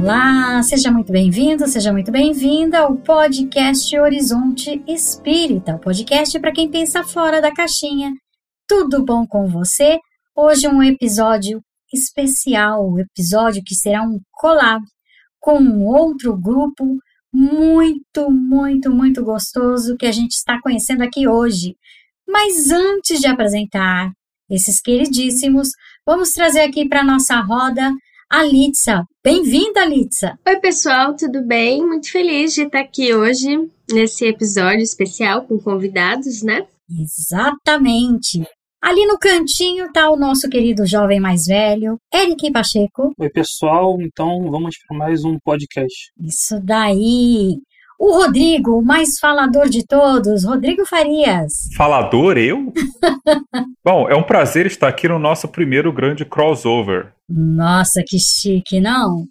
Olá, seja muito bem-vindo, seja muito bem-vinda ao podcast Horizonte Espírita, o podcast para quem pensa fora da caixinha. Tudo bom com você? Hoje um episódio especial, um episódio que será um collab com um outro grupo muito, muito, muito gostoso que a gente está conhecendo aqui hoje. Mas antes de apresentar esses queridíssimos, vamos trazer aqui para nossa roda a Litsa. Bem-vinda, Litsa! Oi, pessoal, tudo bem? Muito feliz de estar aqui hoje nesse episódio especial com convidados, né? Exatamente! Ali no cantinho está o nosso querido jovem mais velho, Eric Pacheco. Oi, pessoal, então vamos para mais um podcast. Isso daí! O Rodrigo, o mais falador de todos, Rodrigo Farias. Falador, eu? Bom, é um prazer estar aqui no nosso primeiro grande crossover. Nossa, que chique, não?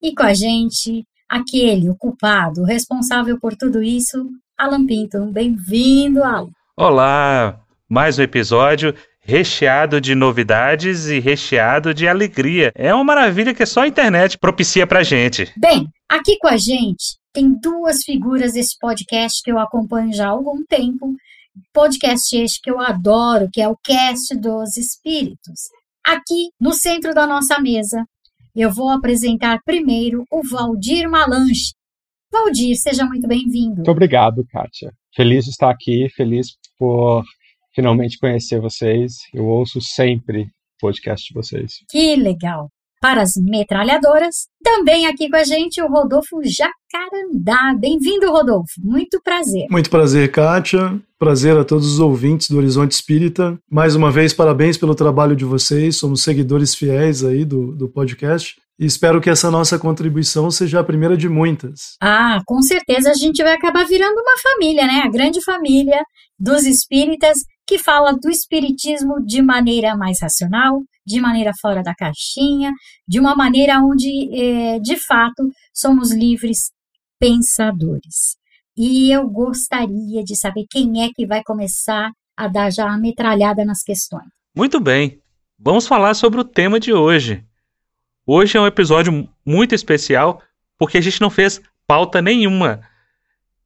E com a gente, aquele, o culpado, o responsável por tudo isso, Alan Pinto. Bem-vindo, Alan. Olá, mais um episódio recheado de novidades e recheado de alegria. É uma maravilha que só a internet propicia pra gente. Bem, aqui com a gente tem duas figuras desse podcast que eu acompanho já há algum tempo. Podcast este que eu adoro, que é o Cast dos Espíritos. Aqui no centro da nossa mesa, eu vou apresentar primeiro o Valdir Malanche. Valdir, seja muito bem-vindo. Muito obrigado, Kátia. Feliz de estar aqui, feliz por finalmente conhecer vocês. Eu ouço sempre o podcast de vocês. Que legal! Para as metralhadoras, também aqui com a gente o Rodolfo Jacarandá. Bem-vindo, Rodolfo. Muito prazer. Muito prazer, Kátia. Prazer a todos os ouvintes do Horizonte Espírita. Mais uma vez, parabéns pelo trabalho de vocês. Somos seguidores fiéis aí do, do podcast. E espero que essa nossa contribuição seja a primeira de muitas. Ah, com certeza a gente vai acabar virando uma família, né? A grande família dos espíritas que fala do espiritismo de maneira mais racional, de maneira fora da caixinha, de uma maneira onde, é, de fato, somos livres pensadores. E eu gostaria de saber quem é que vai começar a dar já a metralhada nas questões. Muito bem, vamos falar sobre o tema de hoje. Hoje é um episódio muito especial porque a gente não fez pauta nenhuma.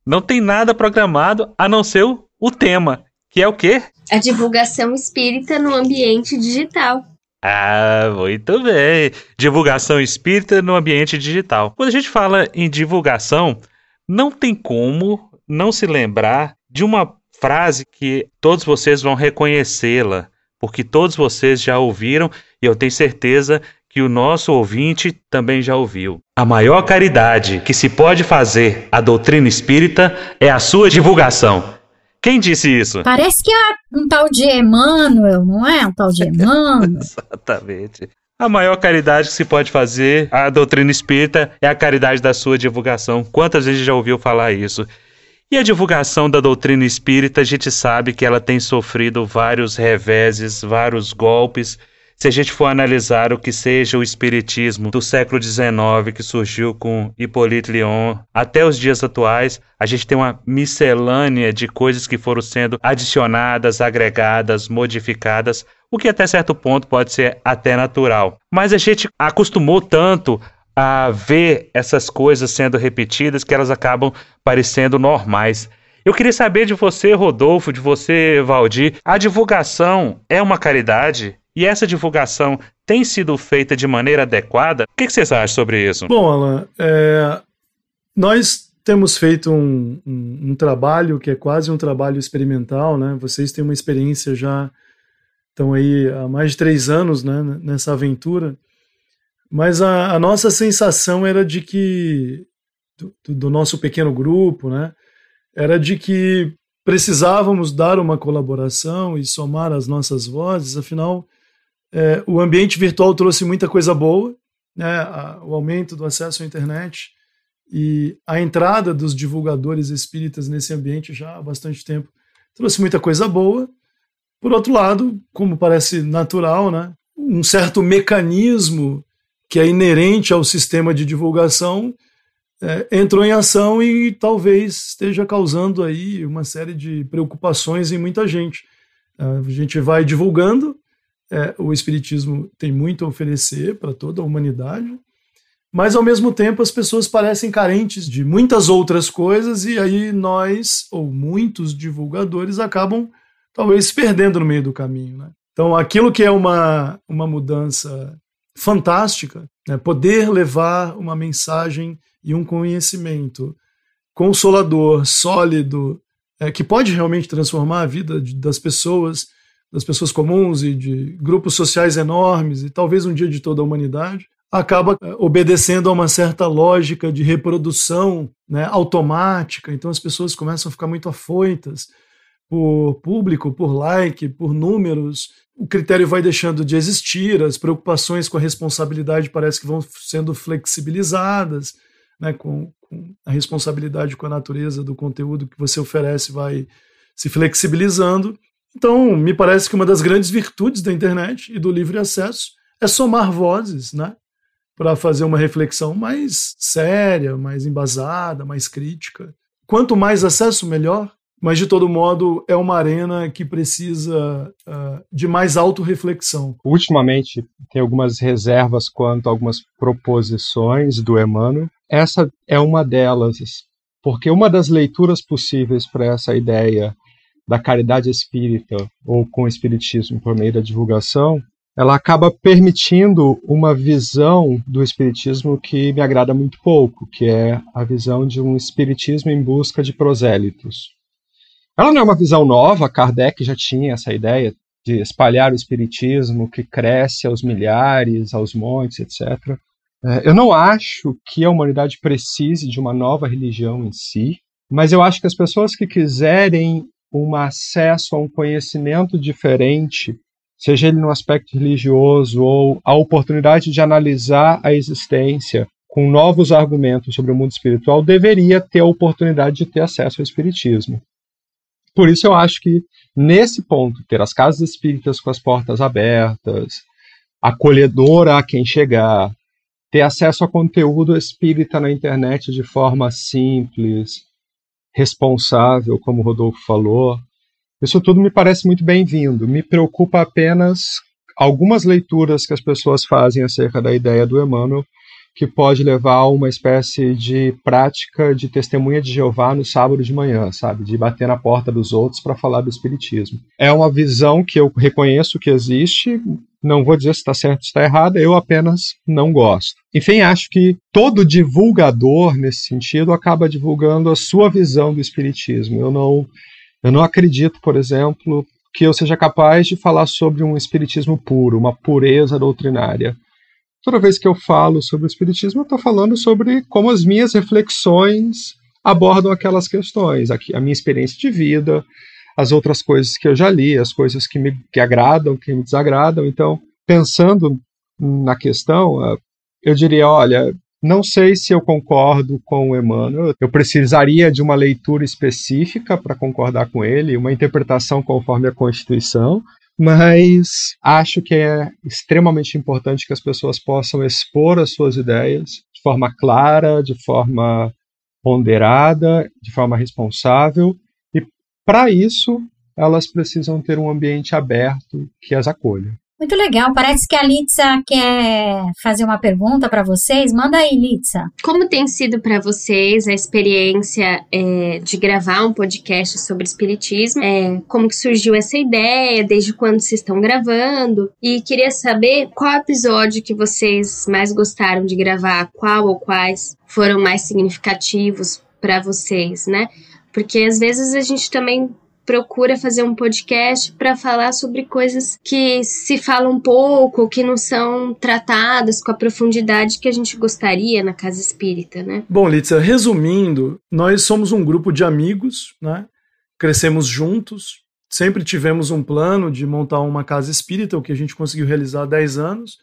Não tem nada programado a não ser o tema. Que é o quê? A divulgação espírita no ambiente digital. Ah, muito bem. Divulgação espírita no ambiente digital. Quando a gente fala em divulgação, não tem como não se lembrar de uma frase que todos vocês vão reconhecê-la, porque todos vocês já ouviram e eu tenho certeza que o nosso ouvinte também já ouviu. A maior caridade que se pode fazer à doutrina espírita é a sua divulgação. Quem disse isso? Parece que é um tal de Emmanuel, não é? Um tal de Emmanuel. Exatamente. A maior caridade que se pode fazer à doutrina espírita é a caridade da sua divulgação. Quantas vezes já ouviu falar isso? E a divulgação da doutrina espírita, a gente sabe que ela tem sofrido vários reveses, vários golpes, se a gente for analisar o que seja o espiritismo do século XIX, que surgiu com Hippolyte Lyon, até os dias atuais, a gente tem uma miscelânea de coisas que foram sendo adicionadas, agregadas, modificadas, o que até certo ponto pode ser até natural. Mas a gente acostumou tanto a ver essas coisas sendo repetidas que elas acabam parecendo normais. Eu queria saber de você, Rodolfo, de você, Valdir, a divulgação é uma caridade? E essa divulgação tem sido feita de maneira adequada? O que, vocês acham sobre isso? Bom, Alan, é, nós temos feito um, um, um, trabalho que é quase um trabalho experimental, né? Vocês têm uma experiência já, estão aí há mais de três anos né, nessa aventura, mas a, a nossa sensação era de que, do, do nosso pequeno grupo, né? Era de que precisávamos dar uma colaboração e somar as nossas vozes, afinal é, o ambiente virtual trouxe muita coisa boa, né? O aumento do acesso à internet e a entrada dos divulgadores espíritas nesse ambiente já há bastante tempo trouxe muita coisa boa. Por outro lado, como parece natural, né? um certo mecanismo que é inerente ao sistema de divulgação é, entrou em ação e talvez esteja causando aí uma série de preocupações em muita gente. A gente vai divulgando, é, o Espiritismo tem muito a oferecer para toda a humanidade, mas ao mesmo tempo as pessoas parecem carentes de muitas outras coisas e aí nós, ou muitos divulgadores, acabam talvez se perdendo no meio do caminho. Né? Então, aquilo que é uma, uma mudança fantástica, né? poder levar uma mensagem e um conhecimento consolador, sólido, é, que pode realmente transformar a vida de, das pessoas, das pessoas comuns e de grupos sociais enormes e talvez um dia de toda a humanidade, acaba é, obedecendo a uma certa lógica de reprodução né, automática. Então as pessoas começam a ficar muito afoitas por público, por like, por números. O critério vai deixando de existir, as preocupações com a responsabilidade parece que vão sendo flexibilizadas, né, com, com a responsabilidade com a natureza do conteúdo que você oferece vai se flexibilizando. Então, me parece que uma das grandes virtudes da internet e do livre acesso é somar vozes, né? para fazer uma reflexão mais séria, mais embasada, mais crítica. Quanto mais acesso, melhor, mas de todo modo é uma arena que precisa uh, de mais autorreflexão. Ultimamente tem algumas reservas quanto a algumas proposições do Emmanuel. Essa é uma delas, porque uma das leituras possíveis para essa ideia da caridade espírita ou com o espiritismo por meio da divulgação ela acaba permitindo uma visão do espiritismo que me agrada muito pouco, que é a visão de um espiritismo em busca de prosélitos. Ela não é uma visão nova, Kardec já tinha essa ideia de espalhar o espiritismo que cresce aos milhares, aos montes, etc. É, eu não acho que a humanidade precise de uma nova religião em si, mas eu acho que as pessoas que quiserem um acesso a um conhecimento diferente seja ele no aspecto religioso ou a oportunidade de analisar a existência com novos argumentos sobre o mundo espiritual, deveria ter a oportunidade de ter acesso ao espiritismo. Por isso eu acho que nesse ponto, ter as casas espíritas com as portas abertas, acolhedora a quem chegar, ter acesso a conteúdo espírita na internet de forma simples, responsável, como o Rodolfo falou, isso tudo me parece muito bem-vindo. Me preocupa apenas algumas leituras que as pessoas fazem acerca da ideia do Emmanuel, que pode levar a uma espécie de prática de testemunha de Jeová no sábado de manhã, sabe? De bater na porta dos outros para falar do Espiritismo. É uma visão que eu reconheço que existe, não vou dizer se está certo ou está errado, eu apenas não gosto. Enfim, acho que todo divulgador, nesse sentido, acaba divulgando a sua visão do Espiritismo. Eu não eu não acredito, por exemplo, que eu seja capaz de falar sobre um espiritismo puro, uma pureza doutrinária. Toda vez que eu falo sobre o espiritismo, eu estou falando sobre como as minhas reflexões abordam aquelas questões, aqui, a minha experiência de vida, as outras coisas que eu já li, as coisas que me que agradam, que me desagradam. Então, pensando na questão, eh, eu diria, olha, não sei se eu concordo com o Emmanuel. Eu precisaria de uma leitura específica para concordar com ele, uma interpretação conforme a Constituição, mas acho que é extremamente importante que as pessoas possam expor as suas ideias de forma clara, de forma ponderada, de forma responsável, e para isso elas precisam ter um ambiente aberto que as acolha. Muito legal. Parece que a Litsa quer fazer uma pergunta para vocês. Manda aí, Litsa. Como tem sido para vocês a experiência é, de gravar um podcast sobre espiritismo? É, como que surgiu essa ideia? Desde quando vocês estão gravando? E queria saber qual episódio que vocês mais gostaram de gravar, qual ou quais foram mais significativos para vocês, né? Porque às vezes a gente também procura fazer um podcast para falar sobre coisas que se falam pouco, que não são tratadas com a profundidade que a gente gostaria na casa espírita, né? Bom, Litsa, resumindo, nós somos um grupo de amigos, né? Crescemos juntos, sempre tivemos um plano de montar uma casa espírita, o que a gente conseguiu realizar há 10 anos.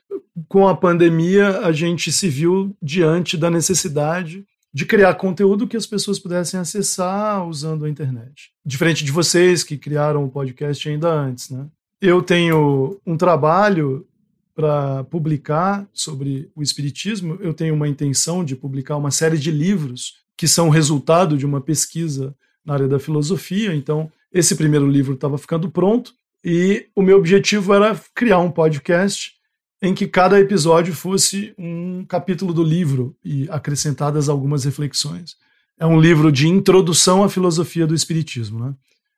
Com a pandemia, a gente se viu diante da necessidade de criar conteúdo que as pessoas pudessem acessar usando a internet. Diferente de vocês que criaram o podcast ainda antes, né? Eu tenho um trabalho para publicar sobre o espiritismo, eu tenho uma intenção de publicar uma série de livros que são resultado de uma pesquisa na área da filosofia, então esse primeiro livro estava ficando pronto e o meu objetivo era criar um podcast em que cada episódio fosse um capítulo do livro e acrescentadas algumas reflexões. É um livro de introdução à filosofia do Espiritismo. Né?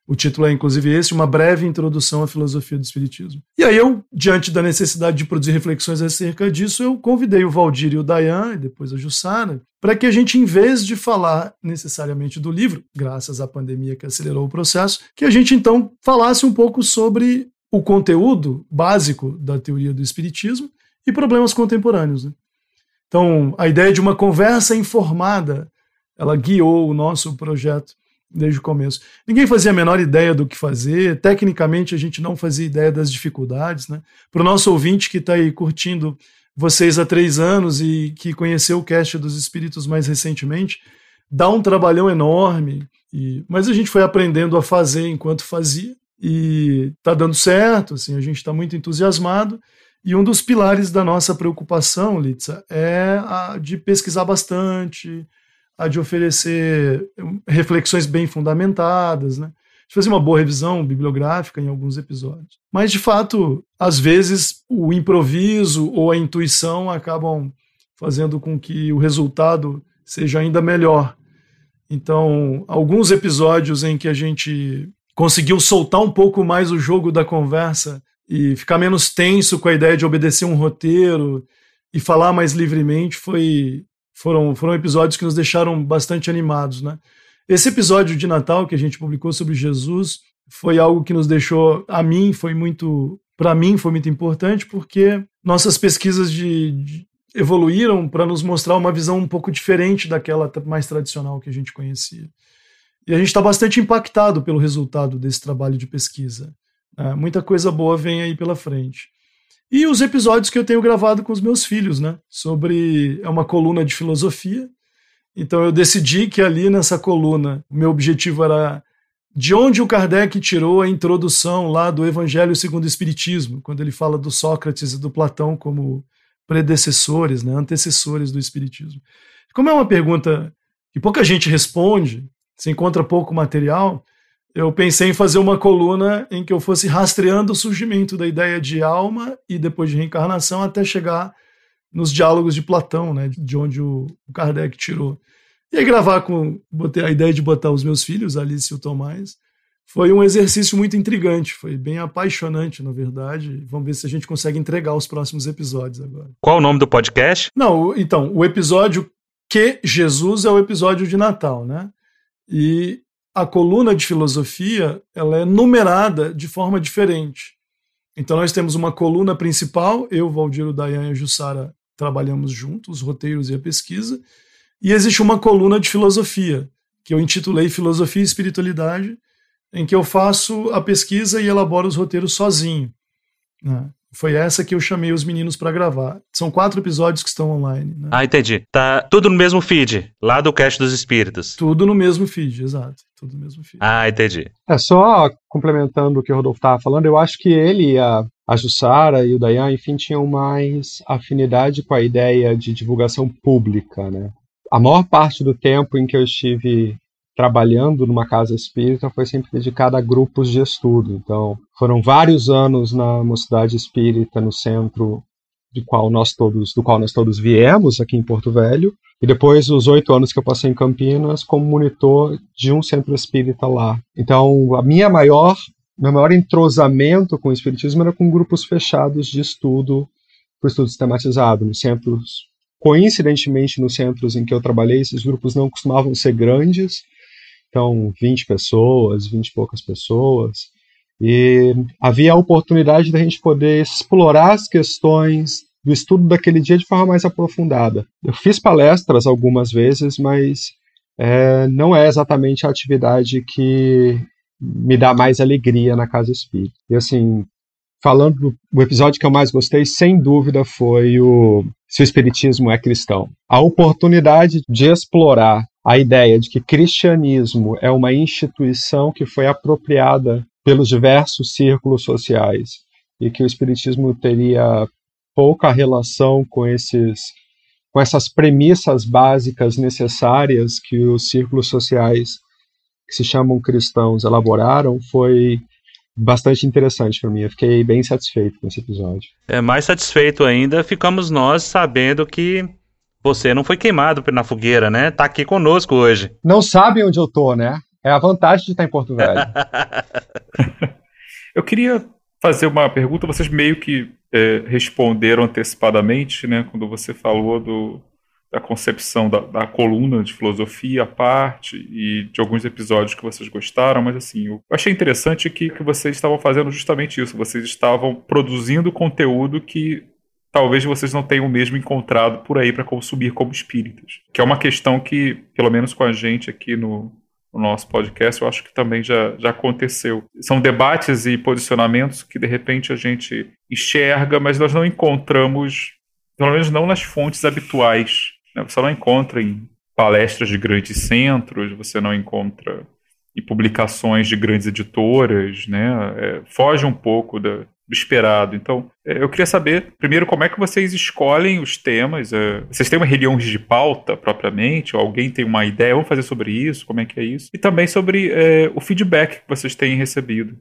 O título é, inclusive, esse, Uma Breve Introdução à Filosofia do Espiritismo. E aí eu, diante da necessidade de produzir reflexões acerca disso, eu convidei o Valdir e o Dayan, e depois a Jussara, para que a gente, em vez de falar necessariamente do livro, graças à pandemia que acelerou o processo, que a gente então falasse um pouco sobre o conteúdo básico da teoria do Espiritismo e problemas contemporâneos. Né? Então, a ideia de uma conversa informada, ela guiou o nosso projeto desde o começo. Ninguém fazia a menor ideia do que fazer, tecnicamente a gente não fazia ideia das dificuldades. Né? Para o nosso ouvinte que está aí curtindo vocês há três anos e que conheceu o cast dos Espíritos mais recentemente, dá um trabalhão enorme, e, mas a gente foi aprendendo a fazer enquanto fazia e está dando certo, assim, a gente está muito entusiasmado. E um dos pilares da nossa preocupação, Litsa, é a de pesquisar bastante, a de oferecer reflexões bem fundamentadas, né? de fazer uma boa revisão bibliográfica em alguns episódios. Mas, de fato, às vezes o improviso ou a intuição acabam fazendo com que o resultado seja ainda melhor. Então, alguns episódios em que a gente conseguiu soltar um pouco mais o jogo da conversa e ficar menos tenso com a ideia de obedecer um roteiro e falar mais livremente foi foram foram episódios que nos deixaram bastante animados, né? Esse episódio de Natal que a gente publicou sobre Jesus foi algo que nos deixou a mim foi muito para mim foi muito importante porque nossas pesquisas de, de evoluíram para nos mostrar uma visão um pouco diferente daquela mais tradicional que a gente conhecia. E a gente está bastante impactado pelo resultado desse trabalho de pesquisa. É, muita coisa boa vem aí pela frente. E os episódios que eu tenho gravado com os meus filhos, né? Sobre. É uma coluna de filosofia. Então eu decidi que ali nessa coluna, o meu objetivo era de onde o Kardec tirou a introdução lá do Evangelho segundo o Espiritismo, quando ele fala do Sócrates e do Platão como predecessores, né, antecessores do Espiritismo. Como é uma pergunta que pouca gente responde, se encontra pouco material, eu pensei em fazer uma coluna em que eu fosse rastreando o surgimento da ideia de alma e depois de reencarnação até chegar nos diálogos de Platão, né, de onde o Kardec tirou. E aí gravar com botei a ideia de botar os meus filhos, Alice e o Tomás, foi um exercício muito intrigante, foi bem apaixonante, na verdade. Vamos ver se a gente consegue entregar os próximos episódios agora. Qual o nome do podcast? Não, então, o episódio que Jesus é o episódio de Natal, né? E a coluna de filosofia ela é numerada de forma diferente. Então nós temos uma coluna principal, eu, Valdir, Dayan e a Jussara trabalhamos juntos, os roteiros e a pesquisa, e existe uma coluna de filosofia, que eu intitulei Filosofia e Espiritualidade, em que eu faço a pesquisa e elaboro os roteiros sozinho. Né? Foi essa que eu chamei os meninos para gravar. São quatro episódios que estão online. Né? Ah, entendi. Tá tudo no mesmo feed, lá do Cast dos Espíritos. Tudo no mesmo feed, exato. Tudo no mesmo feed. Ah, entendi. É só complementando o que o Rodolfo estava falando, eu acho que ele, a, a Jussara e o Dayan, enfim, tinham mais afinidade com a ideia de divulgação pública, né? A maior parte do tempo em que eu estive trabalhando numa casa espírita foi sempre dedicada a grupos de estudo. Então, foram vários anos na Mocidade Espírita, no centro de qual nós todos, do qual nós todos viemos aqui em Porto Velho, e depois os oito anos que eu passei em Campinas como monitor de um centro espírita lá. Então, a minha maior, meu maior entrosamento com o espiritismo era com grupos fechados de estudo, por estudo sistematizado, nos centros coincidentemente nos centros em que eu trabalhei, esses grupos não costumavam ser grandes, então 20 pessoas, 20 e poucas pessoas, e havia a oportunidade da gente poder explorar as questões do estudo daquele dia de forma mais aprofundada. Eu fiz palestras algumas vezes, mas é, não é exatamente a atividade que me dá mais alegria na casa espírita. E assim, falando do episódio que eu mais gostei, sem dúvida, foi o Se o Espiritismo é Cristão. A oportunidade de explorar a ideia de que cristianismo é uma instituição que foi apropriada pelos diversos círculos sociais e que o espiritismo teria pouca relação com esses com essas premissas básicas necessárias que os círculos sociais que se chamam cristãos elaboraram foi bastante interessante para mim. Eu fiquei bem satisfeito com esse episódio. É mais satisfeito ainda ficamos nós sabendo que você não foi queimado na fogueira, né? Tá aqui conosco hoje. Não sabem onde eu tô, né? É a vantagem de estar em Porto Velho. eu queria fazer uma pergunta, vocês meio que é, responderam antecipadamente, né? Quando você falou do, da concepção da, da, coluna de filosofia à parte e de alguns episódios que vocês gostaram, mas assim, eu achei interessante que, que vocês estavam fazendo justamente isso, vocês estavam produzindo conteúdo que talvez vocês não tenham mesmo encontrado por aí para consumir como espíritas, que é uma questão que, pelo menos com a gente aqui no, no nosso podcast, eu acho que também já, já aconteceu. São debates e posicionamentos que de repente a gente enxerga, mas nós não encontramos, pelo menos não nas fontes habituais né? Você não encontra em palestras de grandes centros, você não encontra em publicações de grandes editoras, né? É, foge um pouco da, do esperado. Então, é, eu queria saber, primeiro, como é que vocês escolhem os temas? É, vocês têm uma reunião de pauta propriamente? Ou alguém tem uma ideia? Vamos fazer sobre isso? Como é que é isso? E também sobre é, o feedback que vocês têm recebido.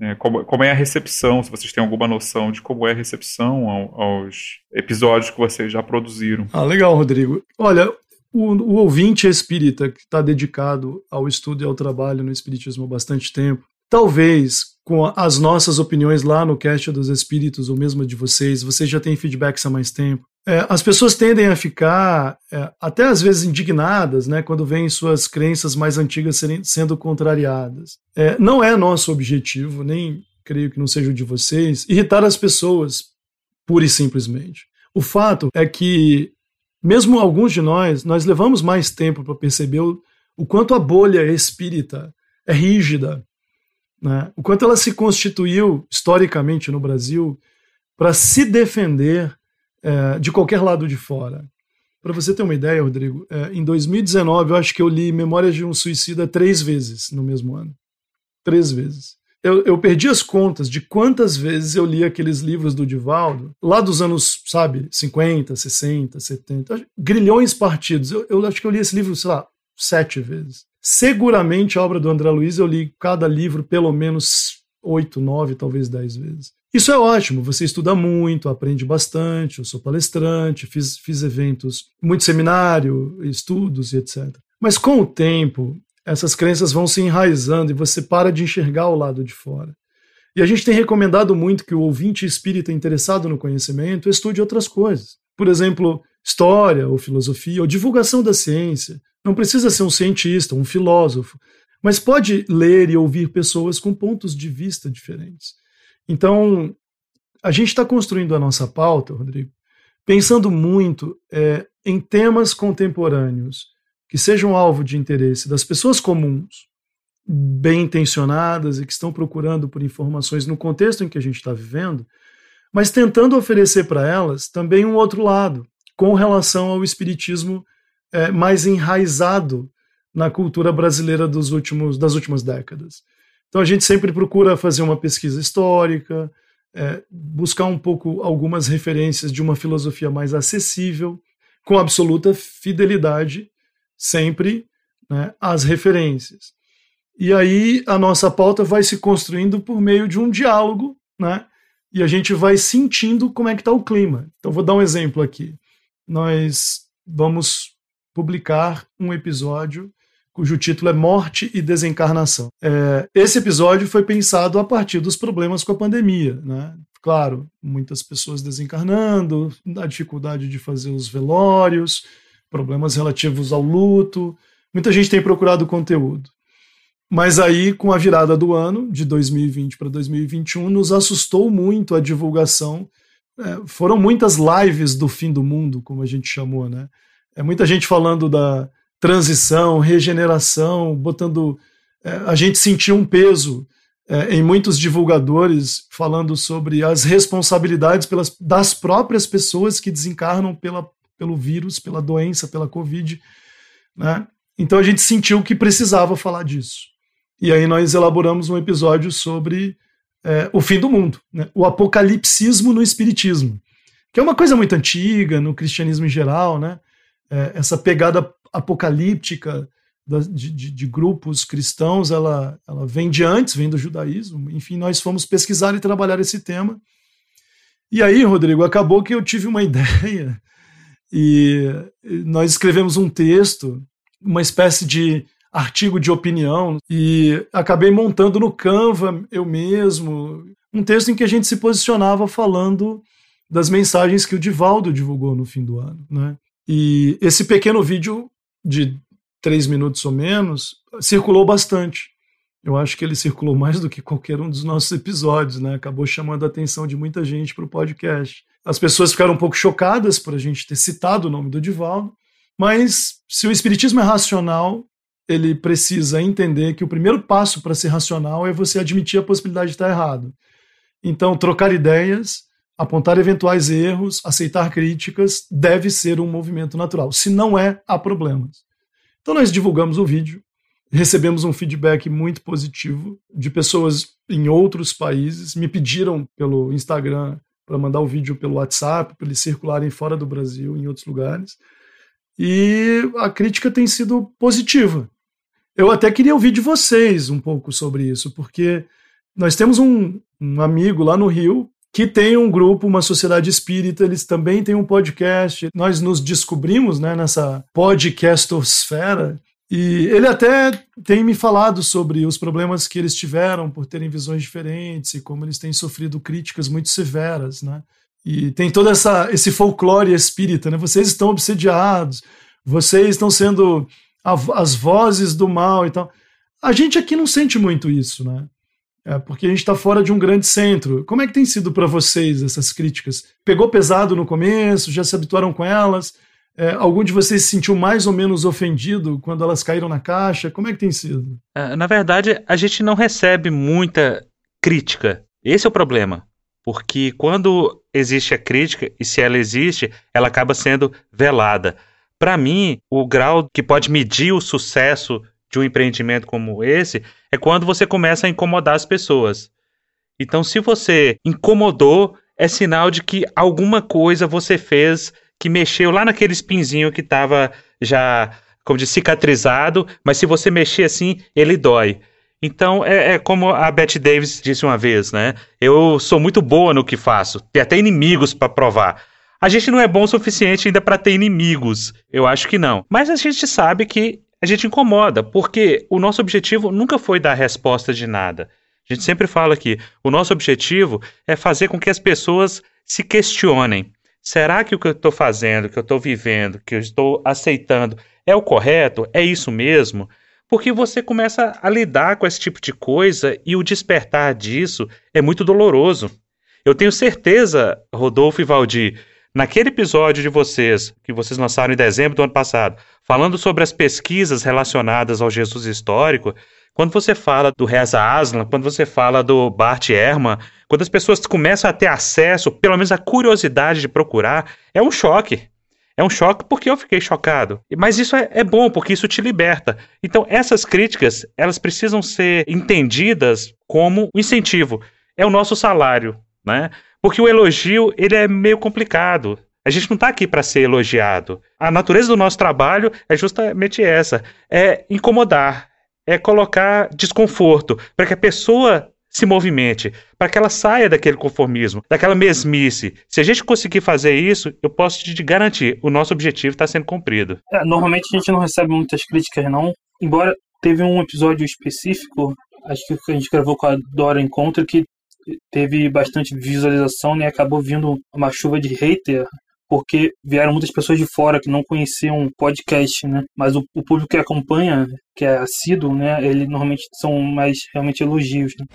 É, como, como, é a recepção, se vocês têm alguma noção de como é a recepção ao, aos episódios que vocês já produziram. Ah, legal, Rodrigo. Olha, o, o ouvinte espírita que está dedicado ao estudo e ao trabalho no Espiritismo há bastante tempo, talvez com as nossas opiniões lá no Cast dos Espíritos, ou mesmo de vocês, vocês já têm feedbacks há mais tempo. É, as pessoas tendem a ficar é, até às vezes indignadas né, quando veem suas crenças mais antigas serem, sendo contrariadas. É, não é nosso objetivo, nem creio que não seja o de vocês, irritar as pessoas, pura e simplesmente. O fato é que, mesmo alguns de nós, nós levamos mais tempo para perceber o, o, quanto a bolha espírita é rígida, né? o quanto ela se constituiu historicamente no Brasil para se defender é, de qualquer lado de fora. Para você ter uma ideia, Rodrigo, é, em 2019 eu acho que eu li Memórias de um Suicida três vezes no mesmo ano. Três vezes. Eu, eu, perdi as contas de quantas vezes eu li aqueles livros do Divaldo, lá dos anos, sabe, 50, 60, 70, grilhões partidos. Eu, eu acho que eu li esse livro, sei lá, sete vezes. Seguramente a obra do André Luiz eu li cada livro pelo menos oito, nove, talvez dez vezes. Isso é ótimo, você estuda muito, aprende bastante, eu sou palestrante, fiz, fiz eventos, muito seminário, estudos e etc. Mas com o tempo, essas crenças vão se enraizando e você para de enxergar o lado de fora. E a gente tem recomendado muito que o ouvinte espírita interessado no conhecimento estude outras coisas. Por exemplo, história ou filosofia ou divulgação da ciência. Não precisa ser um cientista, um filósofo, mas pode ler e ouvir pessoas com pontos de vista diferentes. Então, a gente está construindo a nossa pauta, Rodrigo, pensando muito é, em temas contemporâneos que sejam alvo de interesse das pessoas comuns, bem intencionadas e que estão procurando por informações no contexto em que a gente está vivendo, mas tentando oferecer para elas também um outro lado, com relação ao espiritismo é, mais enraizado na cultura brasileira dos últimos, das últimas décadas. Então a gente sempre procura fazer uma pesquisa histórica, é, buscar um pouco algumas referências de uma filosofia mais acessível, com absoluta fidelidade sempre né, às referências. E aí a nossa pauta vai se construindo por meio de um diálogo, né? E a gente vai sentindo como é que está o clima. Então vou dar um exemplo aqui. Nós vamos publicar um episódio cujo título é Morte e Desencarnação. É, esse episódio foi pensado a partir dos problemas com a pandemia. Né? Claro, muitas pessoas desencarnando, a dificuldade de fazer os velórios, problemas relativos ao luto. Muita gente tem procurado conteúdo. Mas aí, com a virada do ano, de 2020 para 2021, nos assustou muito a divulgação. É, foram muitas lives do fim do mundo, como a gente chamou, né? É muita gente falando da, transição, regeneração, botando. É, a gente sentiu um peso é, em muitos divulgadores falando sobre as responsabilidades pelas, das próprias pessoas que desencarnam pela, pelo vírus, pela doença, pela Covid. Né? Então a gente sentiu que precisava falar disso. E aí nós elaboramos um episódio sobre é, o fim do mundo, né? o apocalipsismo no espiritismo, que é uma coisa muito antiga no cristianismo em geral, né? É, essa pegada apocalíptica de, de, de, grupos cristãos, ela, ela vem de antes, vem do judaísmo. Enfim, nós fomos pesquisar e trabalhar esse tema. E aí, Rodrigo, acabou que eu tive uma ideia e nós escrevemos um texto, uma espécie de artigo de opinião, e acabei montando no Canva eu mesmo um texto em que a gente se posicionava falando das mensagens que o Divaldo divulgou no fim do ano. Né? E esse pequeno vídeo de três minutos ou menos circulou bastante. Eu acho que ele circulou mais do que qualquer um dos nossos episódios, né? Acabou chamando a atenção de muita gente para o podcast. As pessoas ficaram um pouco chocadas por a gente ter citado o nome do Divaldo, mas se o espiritismo é racional, ele precisa entender que o primeiro passo para ser racional é você admitir a possibilidade de estar errado. Então, trocar ideias, apontar eventuais erros, aceitar críticas, deve ser um movimento natural. Se não é, há problemas. Então, nós divulgamos o vídeo, recebemos um feedback muito positivo de pessoas em outros países, me pediram pelo Instagram para mandar o vídeo pelo WhatsApp, para eles circularem fora do Brasil, em outros lugares. E a crítica tem sido positiva. Eu até queria ouvir de vocês um pouco sobre isso, porque nós temos um, um amigo lá no Rio que tem um grupo, uma sociedade espírita, eles também têm um podcast. Nós nos descobrimos né, nessa podcastosfera e ele até tem me falado sobre os problemas que eles tiveram por terem visões diferentes e como eles têm sofrido críticas muito severas, né? E tem todo essa, esse folclore espírita, né? Vocês estão obsediados, vocês estão sendo a, as vozes do mal e tal. A gente aqui não sente muito isso, né? É porque a gente está fora de um grande centro. Como é que tem sido para vocês essas críticas? Pegou pesado no começo? Já se habituaram com elas? É, algum de vocês se sentiu mais ou menos ofendido quando elas caíram na caixa? Como é que tem sido? É, na verdade, a gente não recebe muita crítica. Esse é o problema. Porque quando existe a crítica, e se ela existe, ela acaba sendo velada. Para mim, o grau que pode medir o sucesso de um empreendimento como esse é quando você começa a incomodar as pessoas. Então, se você incomodou, é sinal de que alguma coisa você fez que mexeu lá naquele espinzinho que estava já, como diz, cicatrizado, mas se você mexer assim, ele dói. Então, é, é, como a Bette Davis disse uma vez, né? Eu sou muito boa no que faço, tem até inimigos para provar. A gente não é bom o suficiente ainda para ter inimigos. Eu acho que não. Mas a gente sabe que a gente incomoda, porque o nosso objetivo nunca foi dar resposta de nada. A gente sempre fala que o nosso objetivo é fazer com que as pessoas se questionem. Será que o que eu estou fazendo, que eu estou vivendo, que eu estou aceitando é o correto? É isso mesmo? Porque você começa a lidar com esse tipo de coisa e o despertar disso é muito doloroso. Eu tenho certeza, Rodolfo e Valdir, naquele episódio de vocês, que vocês lançaram em dezembro do ano passado, falando sobre as pesquisas relacionadas ao Jesus histórico, quando você fala do Reza Aslan, quando você fala do Bart Ehrman, quando as pessoas começam a ter acesso, pelo menos a curiosidade de procurar, é um choque. É um choque porque eu fiquei chocado. Mas isso é, é, bom, porque isso te liberta. Então, essas críticas, elas precisam ser entendidas como um incentivo. É o nosso salário, né? Porque o elogio, ele é meio complicado. A gente não está aqui para ser elogiado. A natureza do nosso trabalho é justamente essa: é incomodar, é colocar desconforto, para que a pessoa se movimente, para que ela saia daquele conformismo, daquela mesmice. Se a gente conseguir fazer isso, eu posso te garantir, o nosso objetivo está sendo cumprido. É, normalmente a gente não recebe muitas críticas, não. Embora teve um episódio específico, acho que a gente gravou com a Dora Encontro, que teve bastante visualização, né? Acabou vindo uma chuva de hater porque vieram muitas pessoas de fora que não conheciam o podcast, né? Mas o, o, público que acompanha, que é assíduo, né? Ele normalmente são mais realmente elogios. Né?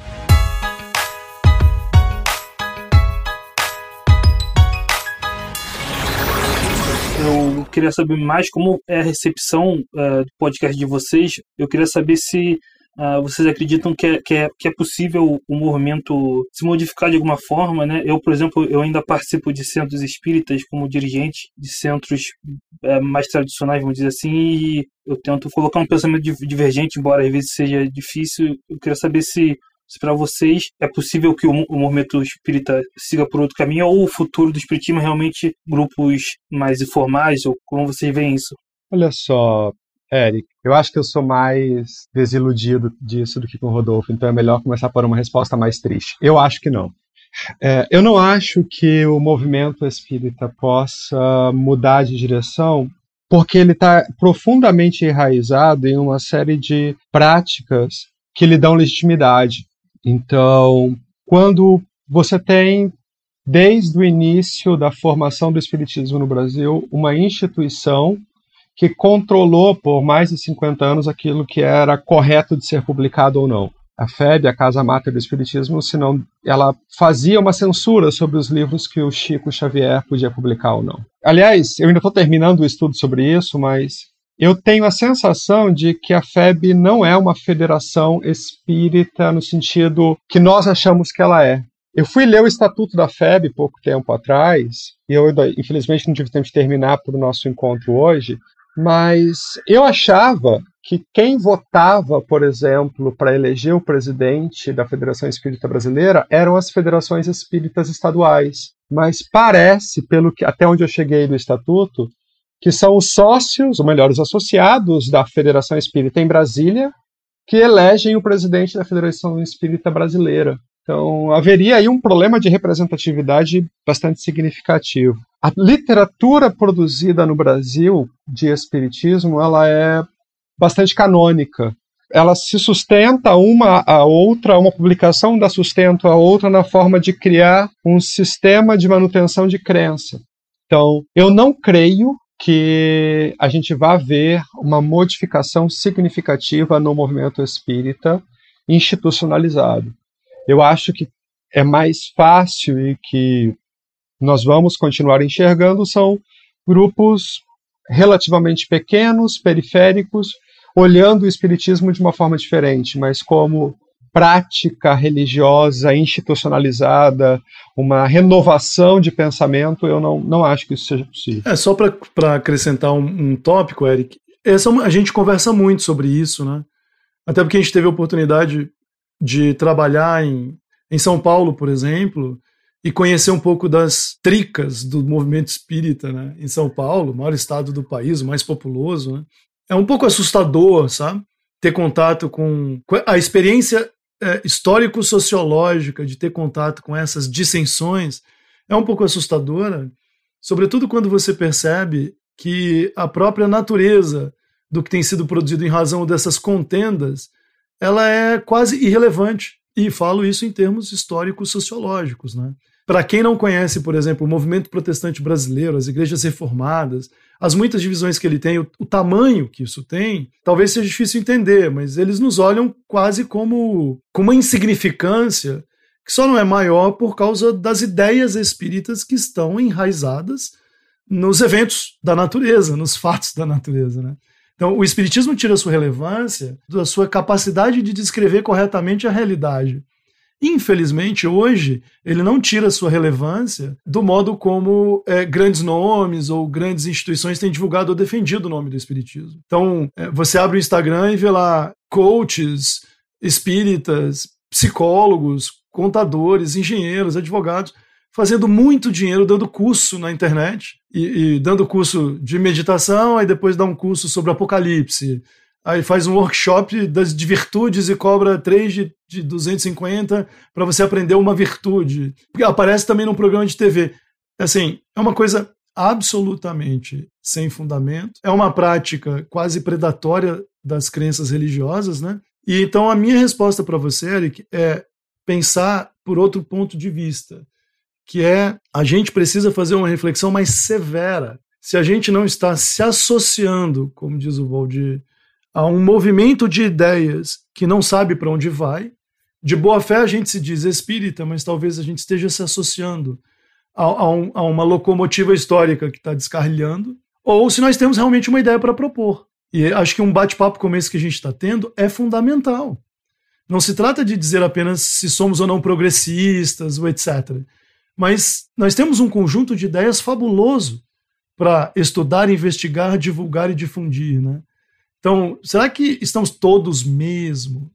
Eu queria saber mais como é a recepção uh, do podcast de vocês. Eu queria saber se Uh, vocês acreditam que é, que, é, que é possível o movimento se modificar de alguma forma, né? Eu, por exemplo, eu ainda participo de centros espíritas como dirigente de centros é, mais tradicionais, vamos dizer assim, e eu tento colocar um pensamento divergente, embora às vezes seja difícil. Eu queria saber se, se para vocês é possível que o, o movimento espírita siga por outro caminho ou o futuro do espiritismo é realmente grupos mais informais, ou como vocês veem isso? Olha só, Eric, eu acho que eu sou mais desiludido disso do que com o Rodolfo, então é melhor começar por uma resposta mais triste. Eu acho que não. É, eu não acho que o movimento espírita possa mudar de direção porque ele está profundamente enraizado em uma série de práticas que lhe dão legitimidade. Então, quando você tem, desde o início da formação do Espiritismo no Brasil, uma instituição que controlou por mais de 50 anos aquilo que era correto de ser publicado ou não. A FEB, a Casa Mata do Espiritismo, senão ela fazia uma censura sobre os livros que o Chico Xavier podia publicar ou não. Aliás, eu ainda estou terminando o estudo sobre isso, mas eu tenho a sensação de que a FEB não é uma federação espírita no sentido que nós achamos que ela é. Eu fui ler o estatuto da FEB pouco tempo atrás, e eu infelizmente não tive tempo de terminar para o nosso encontro hoje, mas eu achava que quem votava, por exemplo, para eleger o presidente da Federação Espírita Brasileira eram as federações espíritas estaduais. Mas parece, pelo que até onde eu cheguei do estatuto, que são os sócios, ou melhor, os associados da Federação Espírita em Brasília, que elegem o presidente da Federação Espírita Brasileira. Então, haveria aí um problema de representatividade bastante significativo. A literatura produzida no Brasil de espiritismo, ela é bastante canônica. Ela se sustenta uma a outra, uma publicação dá sustento a outra na forma de criar um sistema de manutenção de crença. Então, eu não creio que a gente vá ver uma modificação significativa no movimento espírita institucionalizado. Eu acho que é mais fácil e que nós vamos continuar enxergando são grupos relativamente pequenos, periféricos, olhando o espiritismo de uma forma diferente, mas como prática religiosa institucionalizada, uma renovação de pensamento, eu não, não acho que isso seja possível. É, só para acrescentar um, um, tópico, Eric, essa, é a gente conversa muito sobre isso, né? Até porque a gente teve a oportunidade de trabalhar em, em São Paulo, por exemplo, e conhecer um pouco das tricas do movimento espírita né? em São Paulo, o maior estado do país, mais populoso. Né? É um pouco assustador, sabe? Ter contato com a experiência é, histórico-sociológica de ter contato com essas dissensões é um pouco assustadora, sobretudo quando você percebe que a própria natureza do que tem sido produzido em razão dessas contendas, ela é quase irrelevante. E falo isso em termos históricos sociológicos, né? Para quem não conhece, por exemplo, o movimento protestante brasileiro, as igrejas reformadas, as muitas divisões que ele tem, o, o, tamanho que isso tem, talvez seja difícil entender, mas eles nos olham quase como com uma insignificância que só não é maior por causa das ideias espíritas que estão enraizadas nos eventos da natureza, nos fatos da natureza, né? Então, o espiritismo tira sua relevância da sua capacidade de descrever corretamente a realidade. Infelizmente, hoje, ele não tira sua relevância do modo como é, grandes nomes ou grandes instituições têm divulgado ou defendido o nome do Espiritismo. Então, é, você abre o Instagram e vê lá coaches, espíritas, psicólogos, contadores, engenheiros, advogados, fazendo muito dinheiro dando curso na internet e, e dando curso de meditação, aí depois dá um curso sobre apocalipse, aí faz um workshop das, de virtudes e cobra 3 de, de 250 para você aprender uma virtude. Aparece também num programa de TV. Assim, é uma coisa absolutamente sem fundamento, é uma prática quase predatória das crenças religiosas, né? E então a minha resposta para você, Eric, é pensar por outro ponto de vista, que é a gente precisa fazer uma reflexão mais severa. Se a gente não está se associando, como diz o Valdir, a um movimento de ideias que não sabe para onde vai. De boa fé a gente se diz espírita, mas talvez a gente esteja se associando a, a, um, a uma locomotiva histórica que está descarrilhando, ou se nós temos realmente uma ideia para propor. E acho que um bate-papo como esse que a gente está tendo é fundamental. Não se trata de dizer apenas se somos ou não progressistas, ou etc. Mas nós temos um conjunto de ideias fabuloso para estudar, investigar, divulgar e difundir. Né? Então, será que estamos todos mesmos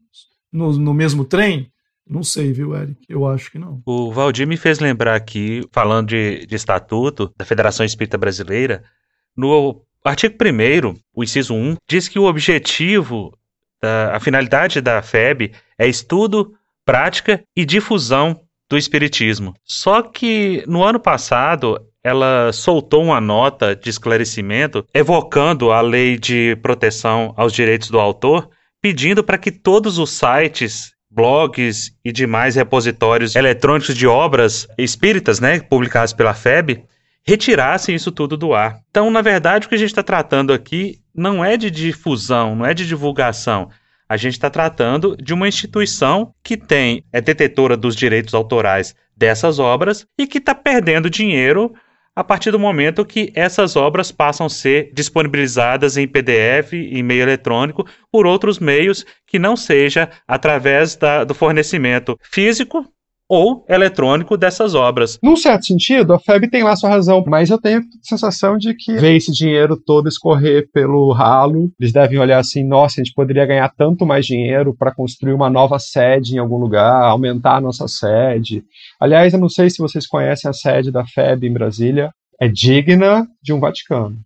no, no mesmo trem? Não sei, viu, Eric? Eu acho que não. O Valdir me fez lembrar aqui, falando de, de estatuto da Federação Espírita Brasileira, no artigo 1 o inciso 1, diz que o objetivo, da, a finalidade da FEB é estudo, prática e difusão do Espiritismo. Só que no ano passado ela soltou uma nota de esclarecimento evocando a lei de proteção aos direitos do autor, pedindo para que todos os sites, blogs e demais repositórios eletrônicos de obras espíritas, né, publicados pela FEB, retirassem isso tudo do ar. Então, na verdade, o que a gente está tratando aqui não é de difusão, não é de divulgação. A gente está tratando de uma instituição que tem é detetora dos direitos autorais dessas obras e que está perdendo dinheiro a partir do momento que essas obras passam a ser disponibilizadas em PDF e meio eletrônico por outros meios que não seja através da, do fornecimento físico ou eletrônico dessas obras. Num certo sentido, a FEB tem lá sua razão, mas eu tenho a sensação de que ver esse dinheiro todo escorrer pelo ralo, eles devem olhar assim, nossa, a gente poderia ganhar tanto mais dinheiro para construir uma nova sede em algum lugar, aumentar a nossa sede. Aliás, eu não sei se vocês conhecem a sede da FEB em Brasília, é digna de um Vaticano.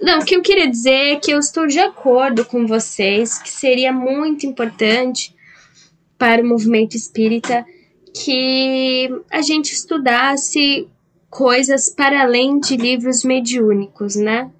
Não, o que eu queria dizer é que eu estou de acordo com vocês que seria muito importante para o movimento espírita que a gente estudasse coisas para além de livros mediúnicos, né?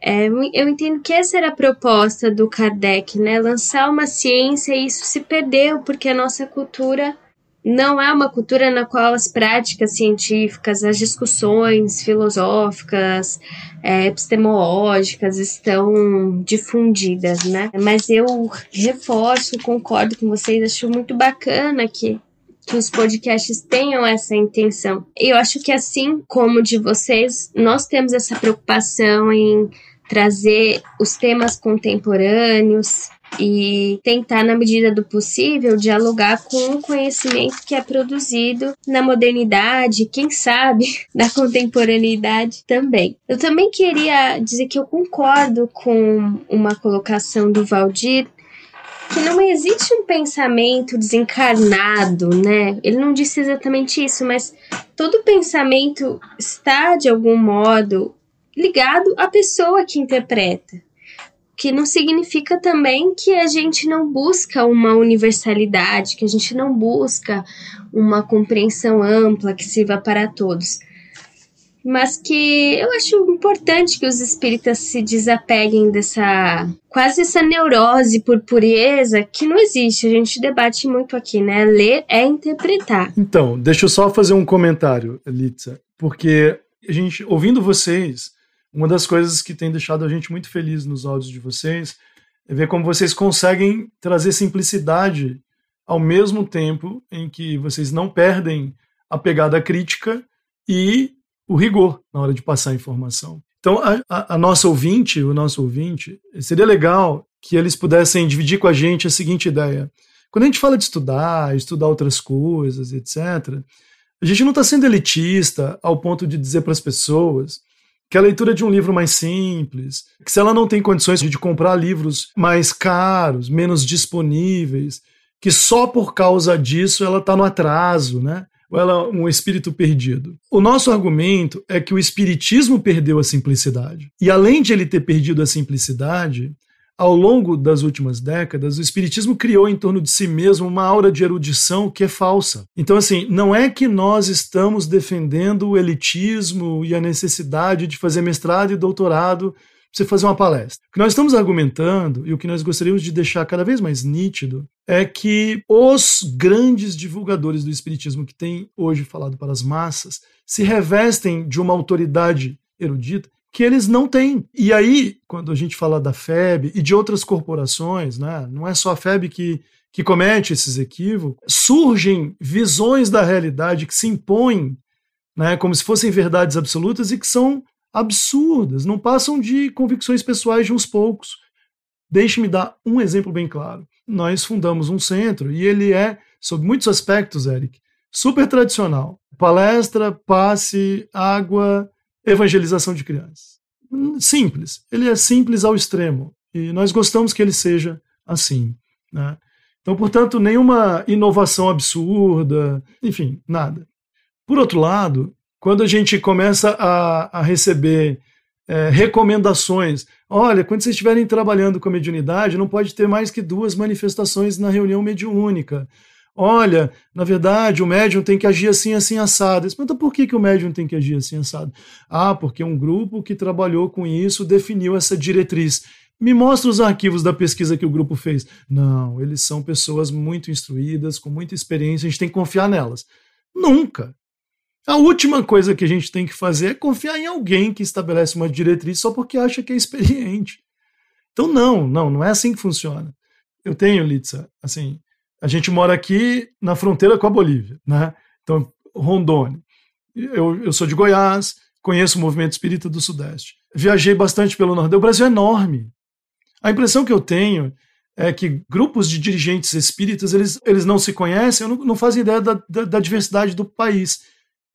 É, eu entendo que essa era a proposta do Kardec, né? Lançar uma ciência e isso se perdeu porque a nossa cultura não é uma cultura na qual as práticas científicas, as discussões filosóficas, é, epistemológicas estão difundidas, né? Mas eu reforço, concordo com vocês, acho muito bacana que que os podcasts tenham essa intenção. Eu acho que assim como de vocês, nós temos essa preocupação em trazer os temas contemporâneos e tentar, na medida do possível, dialogar com o conhecimento que é produzido na modernidade, quem sabe na contemporaneidade também. Eu também queria dizer que eu concordo com uma colocação do Valdir que não existe um pensamento desencarnado, né? Ele não disse exatamente isso, mas todo pensamento está de algum modo ligado à pessoa que interpreta. Que não significa também que a gente não busca uma universalidade, que a gente não busca uma compreensão ampla que sirva para todos mas que eu acho importante que os espíritas se desapeguem dessa quase essa neurose por pureza que não existe. A gente debate muito aqui, né? Ler é interpretar. Então, deixa eu só fazer um comentário, Litza, porque a gente ouvindo vocês, uma das coisas que tem deixado a gente muito feliz nos áudios de vocês é ver como vocês conseguem trazer simplicidade ao mesmo tempo em que vocês não perdem a pegada crítica e o rigor na hora de passar a informação. Então, a, a, a, nossa ouvinte, o nosso ouvinte, seria legal que eles pudessem dividir com a gente a seguinte ideia. Quando a gente fala de estudar, estudar outras coisas, etc., a gente não está sendo elitista ao ponto de dizer para as pessoas que a leitura de um livro mais simples, que se ela não tem condições de comprar livros mais caros, menos disponíveis, que só por causa disso ela está no atraso, né? Ou ela é um espírito perdido? O nosso argumento é que o espiritismo perdeu a simplicidade. E além de ele ter perdido a simplicidade, ao longo das últimas décadas, o Espiritismo criou em torno de si mesmo uma aura de erudição que é falsa. Então, assim, não é que nós estamos defendendo o elitismo e a necessidade de fazer mestrado e doutorado você fazer uma palestra. O que nós estamos argumentando e o que nós gostaríamos de deixar cada vez mais nítido é que os grandes divulgadores do Espiritismo que têm hoje falado para as massas se revestem de uma autoridade erudita que eles não têm. E aí, quando a gente fala da FEB e de outras corporações, né, não é só a FEB que, que comete esses equívocos, surgem visões da realidade que se impõem né, como se fossem verdades absolutas e que são absurdas, não passam de convicções pessoais de uns poucos. Deixe-me dar um exemplo bem claro. Nós fundamos um centro e ele é, sob muitos aspectos, Eric, super tradicional. Palestra, passe, água, evangelização de crianças. Simples. Ele é simples ao extremo. E nós gostamos que ele seja assim. Né? Então, portanto, nenhuma inovação absurda, enfim, nada. Por outro lado, quando a gente começa a, a receber é, recomendações. Olha, quando vocês estiverem trabalhando com a mediunidade, não pode ter mais que duas manifestações na reunião mediúnica. Olha, na verdade, o médium tem que agir assim, assim, assado. Mas por que, que o médium tem que agir assim, assado? Ah, porque um grupo que trabalhou com isso definiu essa diretriz. Me mostra os arquivos da pesquisa que o grupo fez. Não, eles são pessoas muito instruídas, com muita experiência, a gente tem que confiar nelas. Nunca. A última coisa que a gente tem que fazer é confiar em alguém que estabelece uma diretriz só porque acha que é experiente. Então, não, não, não é assim que funciona. Eu tenho, Litsa, assim, a gente mora aqui na fronteira com a Bolívia, né? Então, Rondônia. Eu, eu sou de Goiás, conheço o movimento espírita do Sudeste. Viajei bastante pelo Nordeste. O Brasil é enorme. A impressão que eu tenho é que grupos de dirigentes espíritas eles, eles não se conhecem, não, não fazem ideia da, da, da diversidade do país,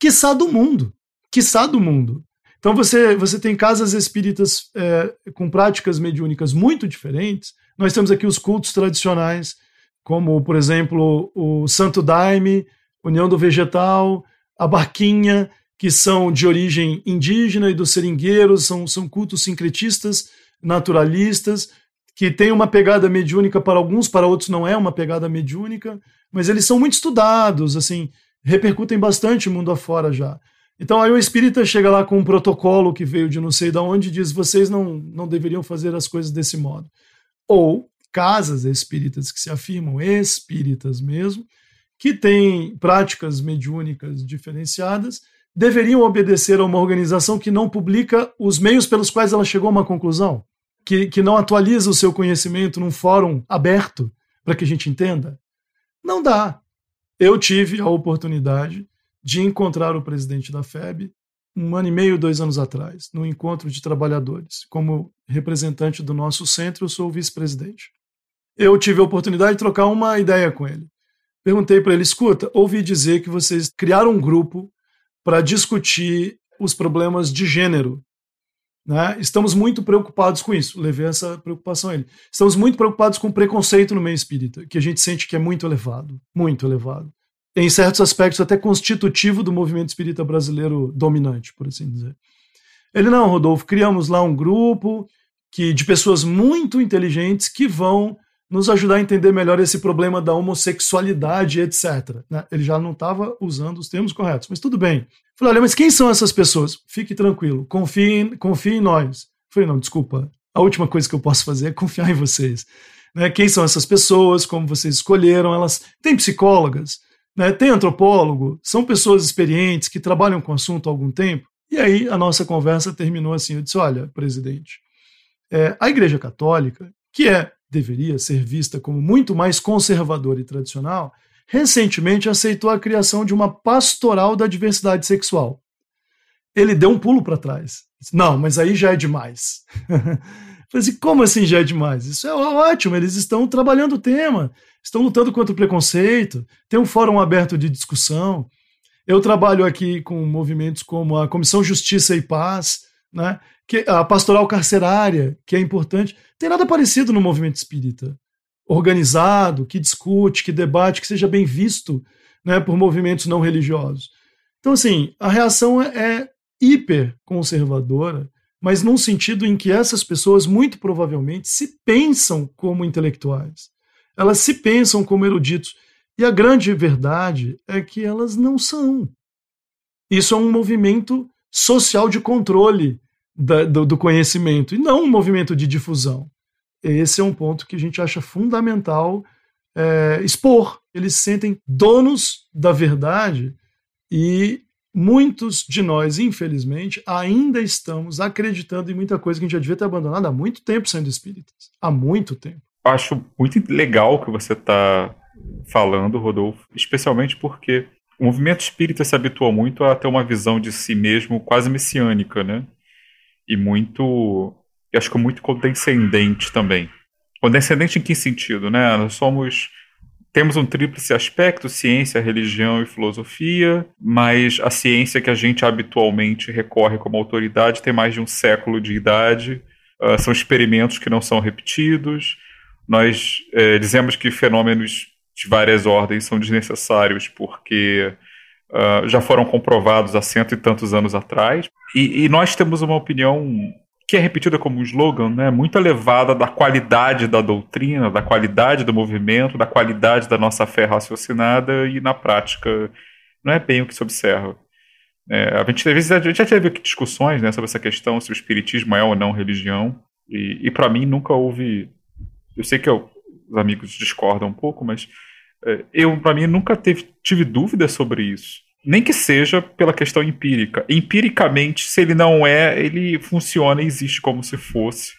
quiçá do mundo. Quiçá do mundo. Então você, você tem casas espíritas é, com práticas mediúnicas muito diferentes. Nós temos aqui os cultos tradicionais como, por exemplo, o Santo Daime, União do Vegetal, a Barquinha, que são de origem indígena e dos seringueiros, são, são cultos sincretistas, naturalistas, que têm uma pegada mediúnica para alguns, para outros não é uma pegada mediúnica, mas eles são muito estudados, assim, repercutem bastante mundo afora já. Então aí o espírita chega lá com um protocolo que veio de não sei de onde e diz: vocês não, não deveriam fazer as coisas desse modo. Ou casas espíritas que se afirmam espíritas mesmo, que têm práticas mediúnicas diferenciadas, deveriam obedecer a uma organização que não publica os meios pelos quais ela chegou a uma conclusão, que, que não atualiza o seu conhecimento num fórum aberto para que a gente entenda? Não dá. Eu tive a oportunidade de encontrar o presidente da FEB um ano e meio, dois anos atrás, no encontro de trabalhadores. Como representante do nosso centro, eu sou vice-presidente eu tive a oportunidade de trocar uma ideia com ele. Perguntei para ele: escuta, ouvi dizer que vocês criaram um grupo para discutir os problemas de gênero. Né? Estamos muito preocupados com isso. Levei essa preocupação a ele. Estamos muito preocupados com o preconceito no meio espírita, que a gente sente que é muito elevado muito elevado. Em certos aspectos, até constitutivo do movimento espírita brasileiro dominante, por assim dizer. Ele, não, Rodolfo, criamos lá um grupo que de pessoas muito inteligentes que vão nos ajudar a entender melhor esse problema da homossexualidade, etc. Né? Ele já não estava usando os termos corretos, mas tudo bem. Falei, olha, mas quem são essas pessoas? Fique tranquilo, confie, confie em nós. Falei, não, desculpa, a última coisa que eu posso fazer é confiar em vocês. Né? Quem são essas pessoas, como vocês escolheram, elas têm psicólogas, né? tem antropólogo, são pessoas experientes que trabalham com o assunto há algum tempo. E aí a nossa conversa terminou assim, eu disse, olha, presidente, é, a Igreja Católica, que é deveria ser vista como muito mais conservadora e tradicional, recentemente aceitou a criação de uma pastoral da diversidade sexual. Ele deu um pulo para trás. Não, mas aí já é demais. Falei assim, como assim já é demais? Isso é ótimo, eles estão trabalhando o tema, estão lutando contra o preconceito, tem um fórum aberto de discussão. Eu trabalho aqui com movimentos como a Comissão Justiça e Paz, né, que a pastoral carcerária, que é importante. Tem nada parecido no movimento espírita. Organizado, que discute, que debate, que seja bem visto né, por movimentos não religiosos. Então, assim, a reação é, é hiper conservadora, mas num sentido em que essas pessoas muito provavelmente se pensam como intelectuais. Elas se pensam como eruditos. E a grande verdade é que elas não são. Isso é um movimento social de controle da, do, do conhecimento, e não um movimento de difusão. Esse é um ponto que a gente acha fundamental é, expor. Eles se sentem donos da verdade e muitos de nós, infelizmente, ainda estamos acreditando em muita coisa que a gente já devia ter abandonado há muito tempo sendo espíritas. Há muito tempo. Acho muito legal o que você está falando, Rodolfo, especialmente porque o movimento espírita se habituou muito a ter uma visão de si mesmo quase messiânica, né? E muito, eu acho que muito condescendente também. Condescendente em que sentido, né? Nós somos temos um tríplice aspecto, ciência, religião e filosofia, mas a ciência que a gente habitualmente recorre como autoridade tem mais de um século de idade, uh, são experimentos que não são repetidos, nós uh, dizemos que fenômenos de várias ordens são desnecessários porque uh, já foram comprovados há cento e tantos anos atrás. E, e, nós temos uma opinião que é repetida como um slogan, né, muito elevada da qualidade da doutrina, da qualidade do movimento, da qualidade da nossa fé raciocinada e na prática não é bem o que se observa. É, a, gente, a gente já teve discussões né, sobre essa questão, se o espiritismo é ou não religião, e, e para mim nunca houve. Eu sei que eu, os amigos discordam um pouco, mas é, eu, para mim, nunca teve, tive dúvida sobre isso. Nem que seja pela questão empírica. Empiricamente, se ele não é, ele funciona e existe como se fosse.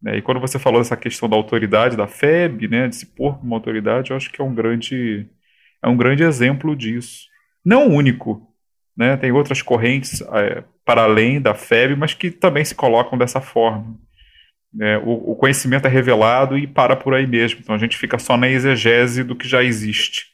Né? E quando você falou dessa questão da autoridade da FEB, né, de se pôr como autoridade, eu acho que é um grande, é um grande exemplo disso. Não único, né? Tem outras correntes é, para além da FEB, mas que também se colocam dessa forma. É, o, o, conhecimento é revelado e para por aí mesmo. Então a gente fica só na exegese do que já existe.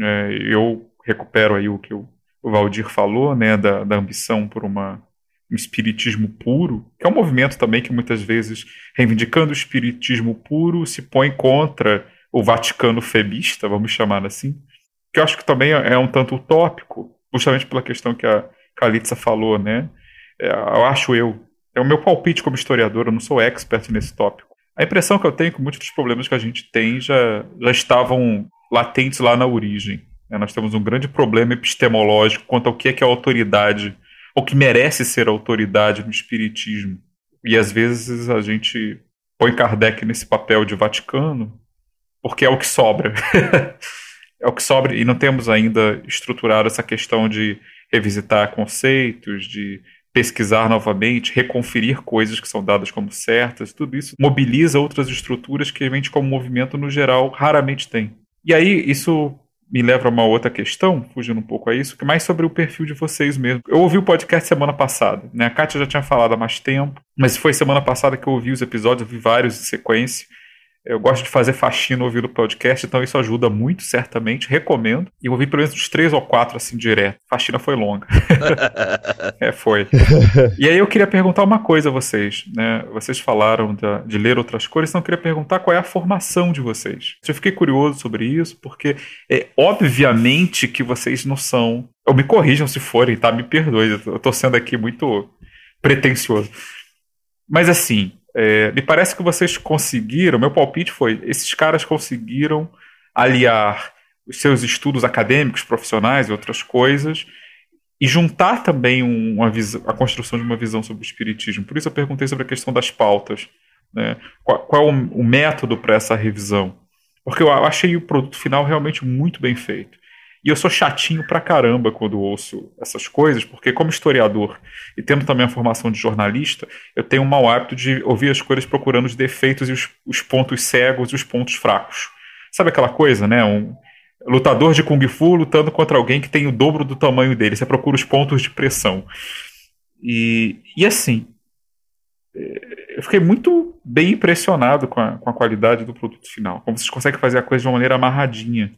É, eu recupero aí o que o, Valdir falou, né, da, da ambição por uma, um espiritismo puro, que é um movimento também que muitas vezes, reivindicando o espiritismo puro, se põe contra o Vaticano febista, vamos chamar assim, que eu acho que também é um tanto utópico, justamente pela questão que a Kalitsa falou, né? É, eu acho eu. É o meu palpite como historiador, eu não sou expert nesse tópico. A impressão que eu tenho é que muitos dos problemas que a gente tem já, já estavam latentes lá na origem. Né? Nós temos um grande problema epistemológico quanto ao que é que é autoridade, ou que merece ser autoridade no espiritismo. E às vezes a gente põe Kardec nesse papel de Vaticano, porque é o que sobra. é o que sobra e não temos ainda estruturado essa questão de revisitar conceitos, de pesquisar novamente, reconferir coisas que são dadas como certas, tudo isso mobiliza outras estruturas que a gente, como movimento no geral, raramente tem. E aí, isso me leva a uma outra questão, fugindo um pouco a isso, que é mais sobre o perfil de vocês mesmo. Eu ouvi o podcast semana passada, né? A Kátia já tinha falado há mais tempo, mas foi semana passada que eu ouvi os episódios, eu vi vários em sequência. Eu gosto de fazer faxina ouvindo podcast, então isso ajuda muito, certamente. Recomendo. E ouvi pelo menos uns três ou quatro assim direto. Faxina foi longa. é, foi. E aí eu queria perguntar uma coisa a vocês. Né? Vocês falaram de, de ler outras cores, então eu queria perguntar qual é a formação de vocês. Eu fiquei curioso sobre isso, porque é obviamente que vocês não são. Ou me corrijam se forem, tá? Me perdoe. Eu tô sendo aqui muito pretencioso. Mas assim, é, me parece que vocês conseguiram, meu palpite foi, esses caras conseguiram aliar os seus estudos acadêmicos, profissionais e outras coisas, e juntar também uma visão, a construção de uma visão sobre o espiritismo. Por isso eu perguntei sobre a questão das pautas. Né? Qual, qual, é o, o método para essa revisão? Porque eu achei o produto final realmente muito bem feito. E eu sou chatinho pra caramba quando ouço essas coisas, porque como historiador e tendo também a formação de jornalista, eu tenho um mau hábito de ouvir as coisas procurando os defeitos e os, os pontos cegos e os pontos fracos. Sabe aquela coisa, né? Um lutador de Kung Fu lutando contra alguém que tem o dobro do tamanho dele. Você procura os pontos de pressão. E, e assim, é, eu fiquei muito bem impressionado com a, com a qualidade do produto final. Como vocês conseguem fazer a coisa de uma maneira amarradinha.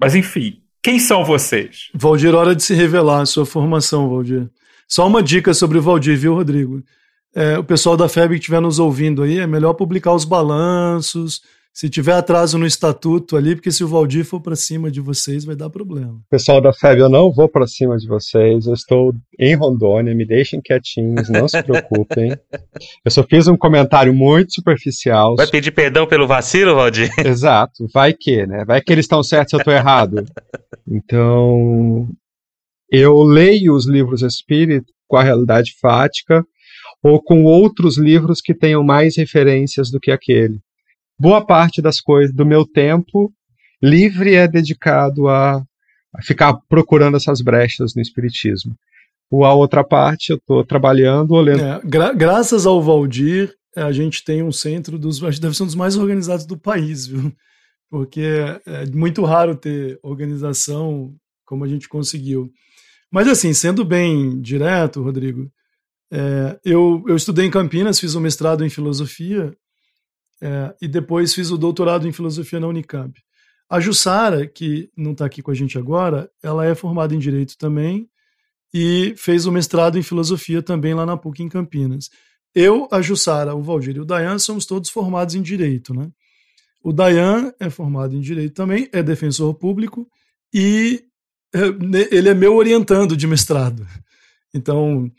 Mas enfim, quem são vocês? Valdir, hora de se revelar a sua formação, Valdir. Só uma dica sobre o Valdir, viu, Rodrigo? É, o pessoal da FEB que estiver nos ouvindo aí, é melhor publicar os balanços, se tiver atraso no estatuto ali, porque se o Valdir for para cima de vocês, vai dar problema. Pessoal da FEB, eu não vou para cima de vocês. Eu estou em Rondônia, me deixem quietinhos, não se preocupem. Eu só fiz um comentário muito superficial. Vai pedir perdão pelo vacilo, Valdir? Exato, vai que, né? Vai que eles estão certos e eu estou errado. Então, eu leio os livros espírita com a realidade fática ou com outros livros que tenham mais referências do que aquele boa parte das coisas do meu tempo livre é dedicado a, a ficar procurando essas brechas no espiritismo. O a outra parte eu estou trabalhando ou lendo. É, gra graças ao Valdir, a gente tem um centro dos. Deve ser um dos mais organizados do país, viu? Porque é muito raro ter organização como a gente conseguiu. Mas, assim, sendo bem direto, Rodrigo, é, eu, eu estudei em Campinas, fiz um mestrado em filosofia é, e depois fiz o doutorado em filosofia na Unicamp. A Jussara, que não está aqui com a gente agora, ela é formada em direito também e fez o mestrado em filosofia também lá na PUC em Campinas. Eu, a Jussara, o Valdir e o Dayan somos todos formados em direito, né? O Dayan é formado em direito também, é defensor público e é, ele é meu orientando de mestrado. Então,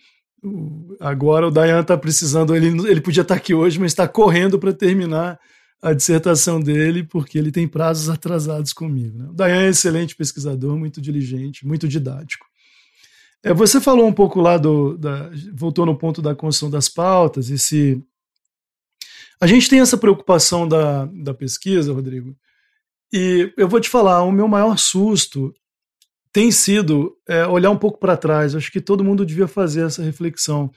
agora o Dayan está precisando, ele, ele podia estar tá aqui hoje, mas está correndo para terminar a dissertação dele, porque ele tem prazos atrasados comigo. Né? O Dayan é excelente pesquisador, muito diligente, muito didático. É, você falou um pouco lá do. Da, voltou no ponto da construção das pautas, e se. A gente tem essa preocupação da, da pesquisa, Rodrigo, e eu vou te falar, o meu maior susto tem sido é, olhar um pouco para trás. Acho que todo mundo devia fazer essa reflexão.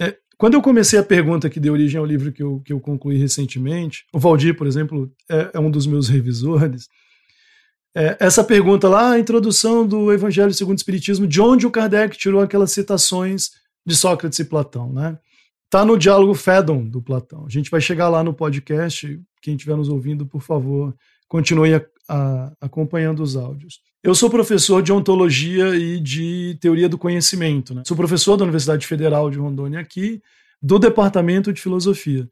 É, quando eu comecei a pergunta que deu origem ao livro que eu, que eu concluí recentemente, o Valdir, por exemplo, é, é um dos meus revisores. É, essa pergunta lá, a introdução do Evangelho segundo o Espiritismo, de onde o Kardec tirou aquelas citações de Sócrates e Platão, né? Tá no diálogo Fédon do Platão. A gente vai chegar lá no podcast. Quem estiver nos ouvindo, por favor, continue a, a, acompanhando os áudios. Eu sou professor de ontologia e de teoria do conhecimento. Né? Sou professor da Universidade Federal de Rondônia aqui, do Departamento de Filosofia,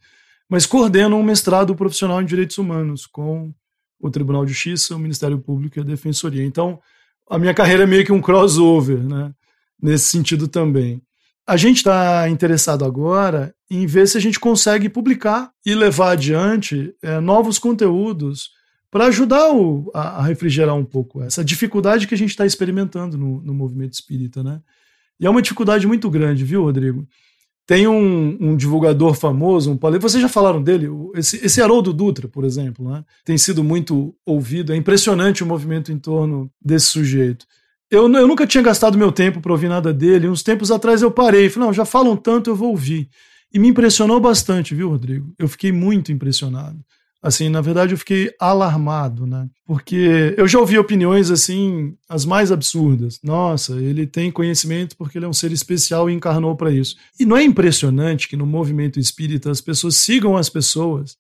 mas coordeno um mestrado profissional em Direitos Humanos com o Tribunal de Justiça, o Ministério Público e a Defensoria. Então, a minha carreira é meio que um crossover, né? nesse sentido também. A gente está interessado agora em ver se a gente consegue publicar e levar adiante é, novos conteúdos para ajudar o, a, a, refrigerar um pouco essa dificuldade que a gente está experimentando no, no movimento espírita. Né? E é uma dificuldade muito grande, viu, Rodrigo? Tem um, um, divulgador famoso, um palestrante, vocês já falaram dele, esse, esse Haroldo Dutra, por exemplo, né? tem sido muito ouvido, é impressionante o movimento em torno desse sujeito. Eu, eu nunca tinha gastado meu tempo para ouvir nada dele, uns tempos atrás eu parei, falei, não, já falam tanto, eu vou ouvir. E me impressionou bastante, viu, Rodrigo? Eu fiquei muito impressionado. Assim, na verdade, eu fiquei alarmado, né? Porque eu já ouvi opiniões assim, as mais absurdas. Nossa, ele tem conhecimento porque ele é um ser especial e encarnou para isso. E não é impressionante que no movimento espírita as pessoas sigam as pessoas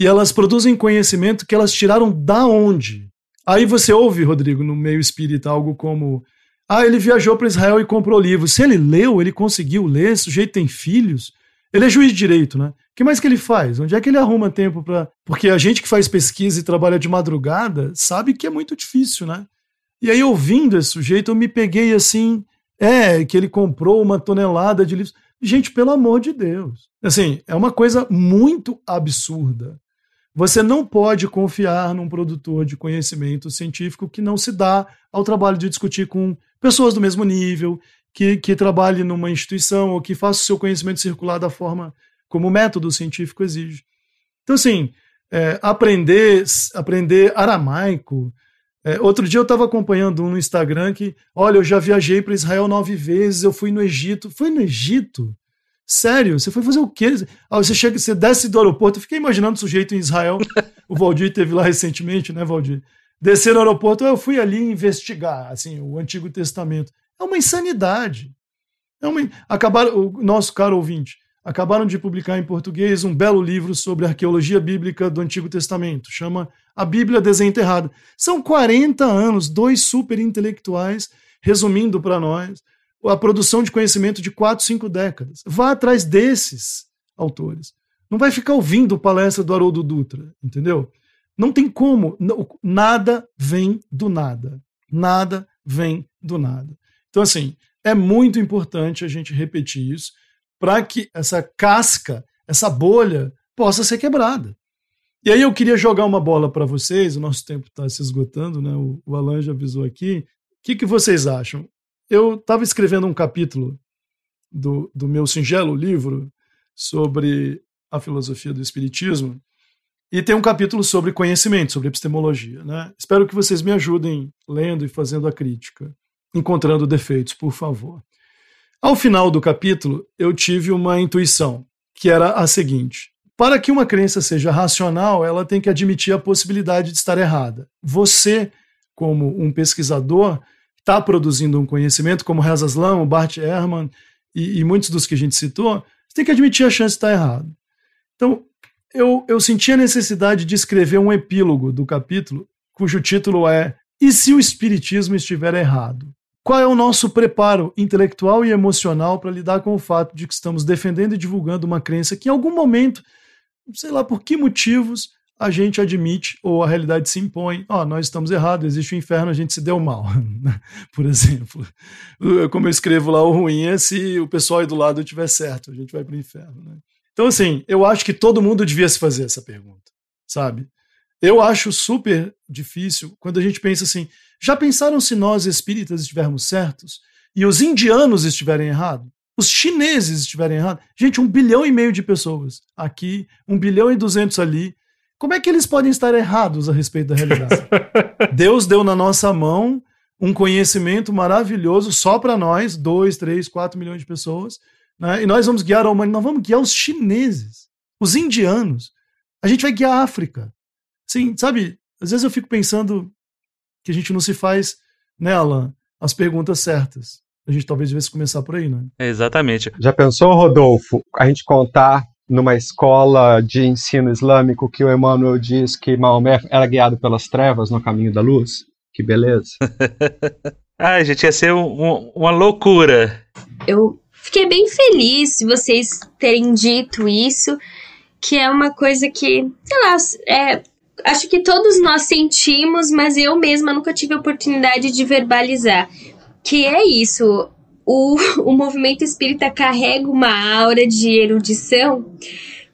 e elas produzem conhecimento que elas tiraram da onde? Aí você ouve, Rodrigo, no meio espírita, algo como: ah, ele viajou para Israel e comprou livros. Se ele leu, ele conseguiu ler, esse sujeito tem filhos. Ele é juiz de direito, né? O que mais que ele faz? Onde é que ele arruma tempo para. Porque a gente que faz pesquisa e trabalha de madrugada sabe que é muito difícil, né? E aí, ouvindo esse sujeito, eu me peguei assim. É, que ele comprou uma tonelada de livros. Gente, pelo amor de Deus. Assim, é uma coisa muito absurda. Você não pode confiar num produtor de conhecimento científico que não se dá ao trabalho de discutir com pessoas do mesmo nível, que, que trabalhe numa instituição ou que faça o seu conhecimento circular da forma como o método científico exige. Então, assim, é, aprender, aprender aramaico. É, outro dia eu estava acompanhando um no Instagram que, olha, eu já viajei para Israel nove vezes, eu fui no Egito. Foi no Egito? Sério? Você foi fazer o quê? Ah, você chega, você desce do aeroporto. Eu fiquei imaginando o sujeito em Israel. o Valdir teve lá recentemente, né, Valdir? Descer no aeroporto, eu fui ali investigar, assim, o Antigo Testamento. É uma insanidade. É uma... Acabaram, o nosso caro ouvinte, acabaram de publicar em português um belo livro sobre arqueologia bíblica do Antigo Testamento. Chama A Bíblia Desenterrada. São 40 anos, dois super intelectuais resumindo para nós a produção de conhecimento de 4, 5 décadas. Vá atrás desses autores. Não vai ficar ouvindo palestra do Haroldo Dutra, entendeu? Não tem como. Nada vem do nada. Nada vem do nada. Então, assim, é muito importante a gente repetir isso para que essa casca, essa bolha, possa ser quebrada. E aí eu queria jogar uma bola para vocês, o nosso tempo está se esgotando, né? O, Alan já avisou aqui. O que, que vocês acham? Eu estava escrevendo um capítulo do, do meu singelo livro sobre a filosofia do Espiritismo, e tem um capítulo sobre conhecimento, sobre epistemologia. Né? Espero que vocês me ajudem lendo e fazendo a crítica encontrando defeitos, por favor. Ao final do capítulo, eu tive uma intuição, que era a seguinte: para que uma crença seja racional, ela tem que admitir a possibilidade de estar errada. Você, como um pesquisador, está produzindo um conhecimento, como Reza Aslam, o Bart Ehrman e, e, muitos dos que a gente citou, você tem que admitir a chance de estar errado. Então, eu, eu senti a necessidade de escrever um epílogo do capítulo, cujo título é E se o Espiritismo estiver errado? Qual é o nosso preparo intelectual e emocional para lidar com o fato de que estamos defendendo e divulgando uma crença que em algum momento, sei lá por que motivos, a gente admite ou a realidade se impõe. Ó, oh, nós estamos errados, existe o um inferno, a gente se deu mal. Por exemplo, como eu escrevo lá, o ruim é se o pessoal aí do lado tiver certo, a gente vai para o inferno. Né? Então, assim, eu acho que todo mundo devia se fazer essa pergunta, sabe? Eu acho super difícil quando a gente pensa assim: já pensaram se nós espíritas estivermos certos e os indianos estiverem errados? Os chineses estiverem errados? Gente, um bilhão e meio de pessoas aqui, um bilhão e duzentos ali. Como é que eles podem estar errados a respeito da realidade? Deus deu na nossa mão um conhecimento maravilhoso só para nós, dois, três, quatro milhões de pessoas, né? e nós vamos guiar a humanidade, nós vamos guiar os chineses, os indianos, a gente vai guiar a África, Sim, sabe, às vezes eu fico pensando que a gente não se faz nela as perguntas certas. A gente talvez devesse começar por aí, né? exatamente. Já pensou, Rodolfo, a gente contar numa escola de ensino islâmico que o Emmanuel diz que Maomé era guiado pelas trevas no caminho da luz? Que beleza. ah, gente, ia ser um, um, uma loucura. Eu fiquei bem feliz de vocês terem dito isso, que é uma coisa que, sei lá, é, acho que todos nós sentimos, mas eu mesma nunca tive a oportunidade de verbalizar. Que é isso, o, o movimento espírita carrega uma aura de erudição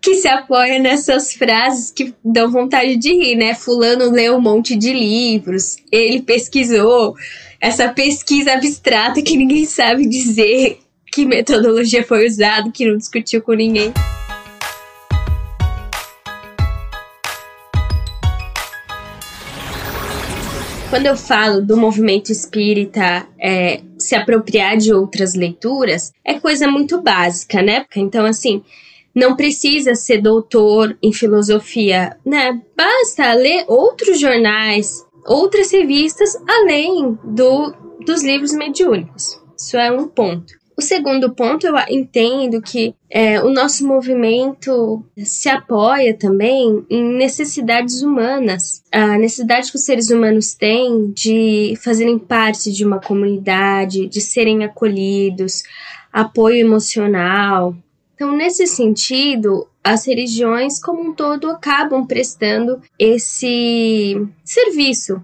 que se apoia nessas frases que dão vontade de rir, né? Fulano leu um monte de livros, ele pesquisou, essa pesquisa abstrata que ninguém sabe dizer que metodologia foi usada, que não discutiu com ninguém. Quando eu falo do movimento espírita é, se apropriar de outras leituras, é coisa muito básica, né? Então, assim, não precisa ser doutor em filosofia, né? Basta ler outros jornais, outras revistas, além do, dos livros mediúnicos. Isso é um ponto. O segundo ponto, eu entendo que é, o nosso movimento se apoia também em necessidades humanas. A necessidade que os seres humanos têm de fazerem parte de uma comunidade, de serem acolhidos, apoio emocional. Então, nesse sentido, as religiões como um todo acabam prestando esse serviço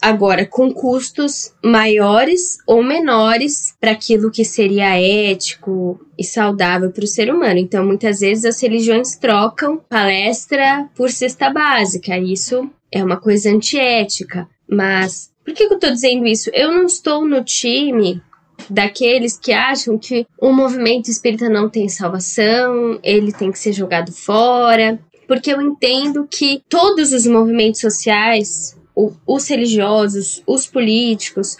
Agora, com custos maiores ou menores para aquilo que seria ético e saudável para o ser humano. Então, muitas vezes as religiões trocam palestra por cesta básica. Isso é uma coisa antiética. Mas por que, que eu estou dizendo isso? Eu não estou no time daqueles que acham que o movimento espírita não tem salvação, ele tem que ser jogado fora, porque eu entendo que todos os movimentos sociais os religiosos, os políticos,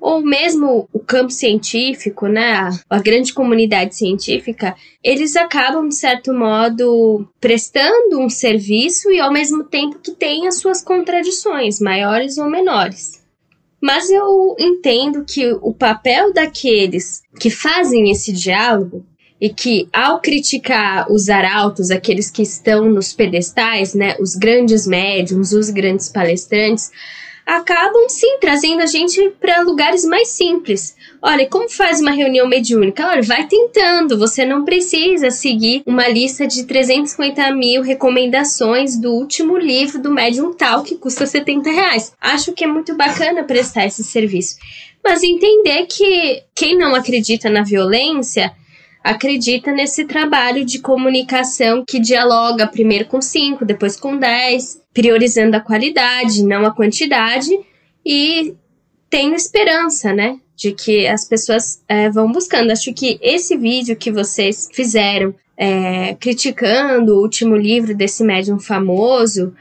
ou mesmo o campo científico, né, a grande comunidade científica, eles acabam, de certo modo, prestando um serviço e ao mesmo tempo que tem as suas contradições, maiores ou menores. Mas eu entendo que o papel daqueles que fazem esse diálogo e que, ao criticar os arautos, aqueles que estão nos pedestais, né, os grandes médiums, os grandes palestrantes, acabam sim trazendo a gente para lugares mais simples. Olha, como faz uma reunião mediúnica? Olha, vai tentando, você não precisa seguir uma lista de 350 mil recomendações do último livro do médium tal que custa 70 reais. Acho que é muito bacana prestar esse serviço. Mas entender que quem não acredita na violência acredita nesse trabalho de comunicação que dialoga primeiro com 5, depois com 10, priorizando a qualidade, não a quantidade, e tenho esperança, né? De que as pessoas é, vão buscando. Acho que esse vídeo que vocês fizeram é, criticando o último livro desse médium famoso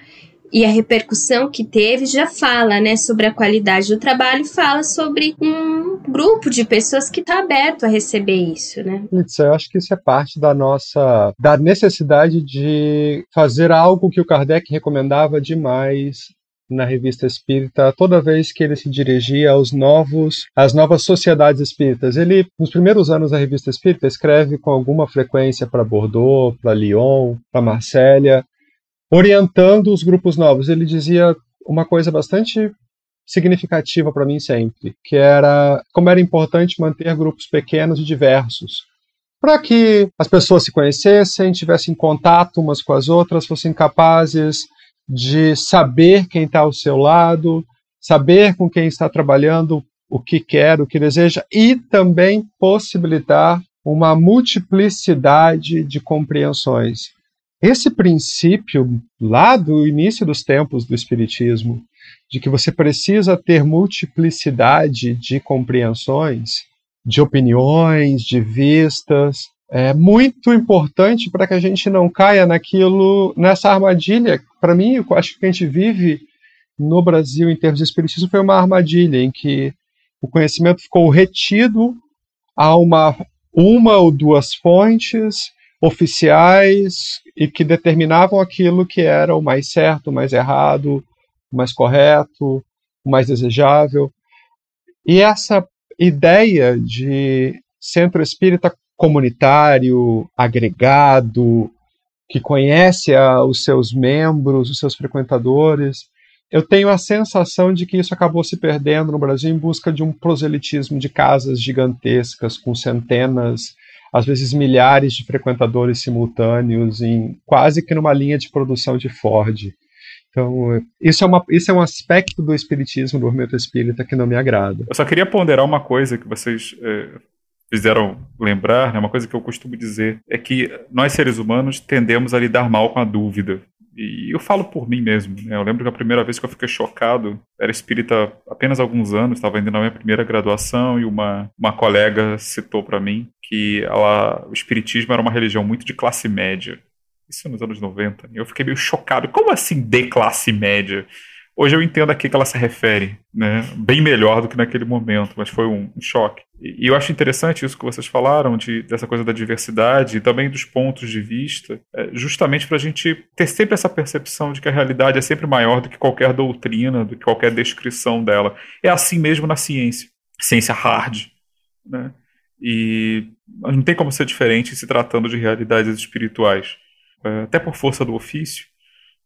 e a repercussão que teve já fala, né, sobre a qualidade do trabalho, fala sobre um grupo de pessoas que está aberto a receber isso, né? Isso, eu acho que isso é parte da nossa da necessidade de fazer algo que o Kardec recomendava demais na revista espírita toda vez que ele se dirigia aos novos às novas sociedades espíritas. Ele nos primeiros anos da revista espírita escreve com alguma frequência para Bordeaux, para Lyon, para Marsella, orientando os grupos novos. Ele dizia uma coisa bastante significativa para mim sempre, que era como era importante manter grupos pequenos e diversos, para que as pessoas se conhecessem, tivessem contato umas com as outras, fossem capazes de saber quem está ao seu lado, saber com quem está trabalhando, o que quer, o que deseja, e também possibilitar uma multiplicidade de compreensões. Esse princípio, lá do início dos tempos do Espiritismo, de que você precisa ter multiplicidade de compreensões, de opiniões, de vistas, é muito importante para que a gente não caia naquilo, nessa armadilha. Para mim, eu acho que a gente vive no Brasil, em termos de espiritismo, foi uma armadilha em que o conhecimento ficou retido a uma, uma ou duas fontes oficiais e que determinavam aquilo que era o mais certo, o mais errado, o mais correto, o mais desejável. E essa ideia de centro espírita comunitário, agregado, que conhece a, os seus membros, os seus frequentadores, eu tenho a sensação de que isso acabou se perdendo no Brasil em busca de um proselitismo de casas gigantescas com centenas, às vezes milhares de frequentadores simultâneos em quase que numa linha de produção de Ford. Então, isso é, uma, isso é um aspecto do espiritismo, do movimento espírita, que não me agrada. Eu só queria ponderar uma coisa que vocês é, fizeram lembrar, né, uma coisa que eu costumo dizer, é que nós seres humanos tendemos a lidar mal com a dúvida. E eu falo por mim mesmo. Né? Eu lembro que a primeira vez que eu fiquei chocado, era espírita apenas alguns anos, estava indo na minha primeira graduação e uma, uma colega citou para mim que ela, o espiritismo era uma religião muito de classe média. Isso nos anos 90. E eu fiquei meio chocado. Como assim de classe média? Hoje eu entendo a que ela se refere, né? Bem melhor do que naquele momento, mas foi um, um choque. E, e, eu acho interessante isso que vocês falaram, de, dessa coisa da diversidade e também dos pontos de vista, é, justamente para a gente ter sempre essa percepção de que a realidade é sempre maior do que qualquer doutrina, do que qualquer descrição dela. É assim mesmo na ciência, ciência hard, né? E não tem como ser diferente se tratando de realidades espirituais. É, até por força do ofício,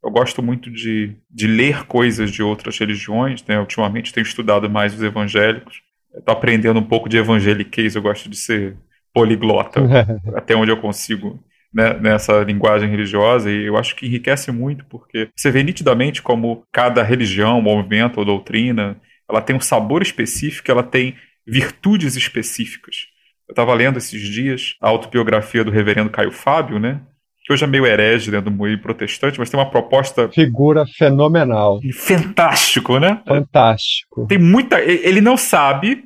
eu gosto muito de, de ler coisas de outras religiões, né? Ultimamente tenho estudado mais os evangélicos. Estou aprendendo um pouco de evangeliquez, eu gosto de ser poliglota, até onde eu consigo né, nessa linguagem religiosa, e eu acho que enriquece muito, porque você vê nitidamente como cada religião, movimento ou doutrina, ela tem um sabor específico, ela tem virtudes específicas. Eu estava lendo esses dias a autobiografia do reverendo Caio Fábio, né? Que hoje é meio herege dentro do meio protestante, mas tem uma proposta. Figura fenomenal. Fantástico, né? Fantástico. Tem muita. Ele não sabe,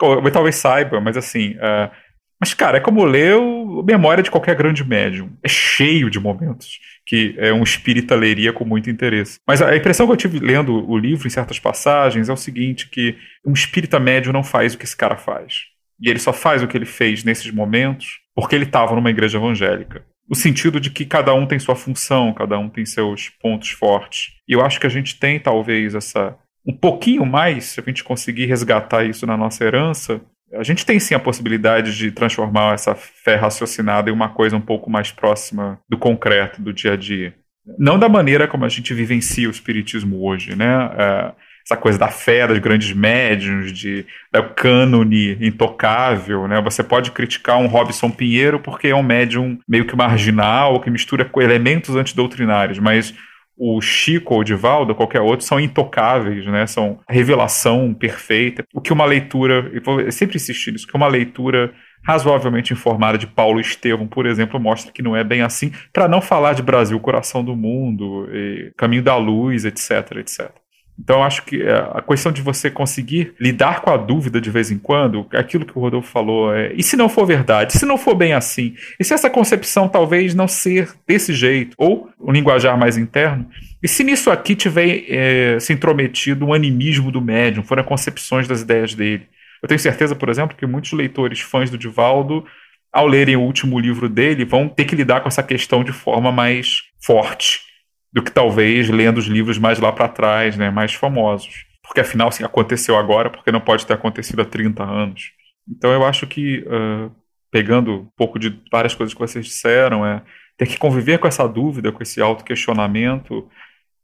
ou talvez saiba, mas assim. Uh... Mas, cara, é como ler o Memória de qualquer grande médium. É cheio de momentos que é um espírita leria com muito interesse. Mas a impressão que eu tive lendo o livro em certas passagens é o seguinte, que um espírita médium não faz o que esse cara faz. E ele só faz o que ele fez nesses momentos porque ele estava numa igreja evangélica no sentido de que cada um tem sua função, cada um tem seus pontos fortes. E eu acho que a gente tem talvez essa um pouquinho mais, se a gente conseguir resgatar isso na nossa herança, a gente tem sim a possibilidade de transformar essa fé raciocinada em uma coisa um pouco mais próxima do concreto, do dia a dia. Não da maneira como a gente vivencia o espiritismo hoje, né? É, essa coisa da fé, dos grandes médiums, de, do cânone intocável, né? Você pode criticar um Robson Pinheiro porque é um médium meio que marginal, que mistura com elementos antidoutrinários, mas o Chico ou o Divaldo, qualquer outro, são intocáveis, né? São revelação perfeita. O que uma leitura, eu sempre insisti nisso, que uma leitura razoavelmente informada de Paulo Estevam, por exemplo, mostra que não é bem assim, para não falar de Brasil, coração do mundo, caminho da luz, etc, etc. Então, acho que é, a questão de você conseguir lidar com a dúvida de vez em quando, aquilo que o Rodolfo falou, é, e se não for verdade? Se não for bem assim? E se essa concepção talvez não ser desse jeito? Ou um linguajar mais interno? E se nisso aqui tiver é, se intrometido um animismo do médium, foram concepções das ideias dele? Eu tenho certeza, por exemplo, que muitos leitores fãs do Divaldo, ao lerem o último livro dele, vão ter que lidar com essa questão de forma mais forte do que talvez lendo os livros mais lá para trás, né, mais famosos. Porque afinal, se aconteceu agora, porque não pode ter acontecido há 30 anos. Então eu acho que, uh, pegando um pouco de várias coisas que vocês disseram, é ter que conviver com essa dúvida, com esse auto-questionamento,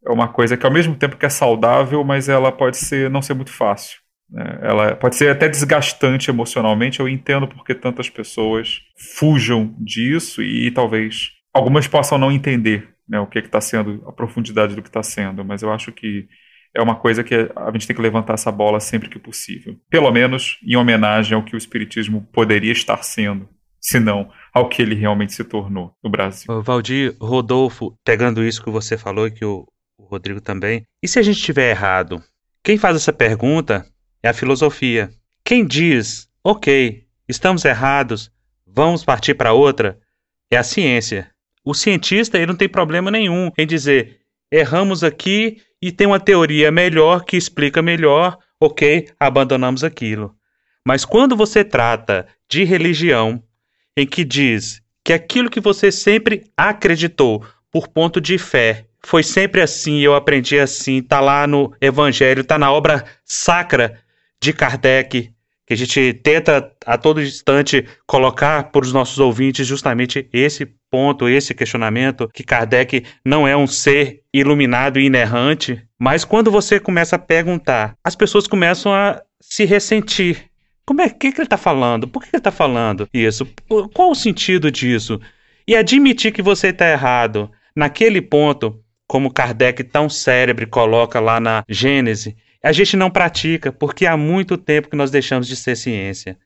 é uma coisa que ao mesmo tempo que é saudável, mas ela pode ser não ser muito fácil. Né? Ela pode ser até desgastante emocionalmente. Eu entendo porque tantas pessoas fujam disso e talvez algumas possam não entender né, o que está sendo, a profundidade do que está sendo, mas eu acho que é uma coisa que a gente tem que levantar essa bola sempre que possível. Pelo menos em homenagem ao que o Espiritismo poderia estar sendo, se não ao que ele realmente se tornou no Brasil. Valdir, Rodolfo, pegando isso que você falou e que o Rodrigo também, e se a gente estiver errado? Quem faz essa pergunta é a filosofia. Quem diz, ok, estamos errados, vamos partir para outra, é a ciência. O cientista ele não tem problema nenhum em dizer erramos aqui e tem uma teoria melhor que explica melhor, ok, abandonamos aquilo. Mas quando você trata de religião, em que diz que aquilo que você sempre acreditou por ponto de fé foi sempre assim, eu aprendi assim, está lá no Evangelho, está na obra sacra de Kardec, que a gente tenta a todo instante colocar para os nossos ouvintes justamente esse ponto, esse questionamento, que Kardec não é um ser iluminado e inerrante, mas quando você começa a perguntar, as pessoas começam a se ressentir. Como é que, que ele está falando? Por que ele está falando isso? Qual o sentido disso? E admitir que você está errado naquele ponto, como Kardec tão cérebro coloca lá na Gênese, a gente não pratica porque há muito tempo que nós deixamos de ser ciência.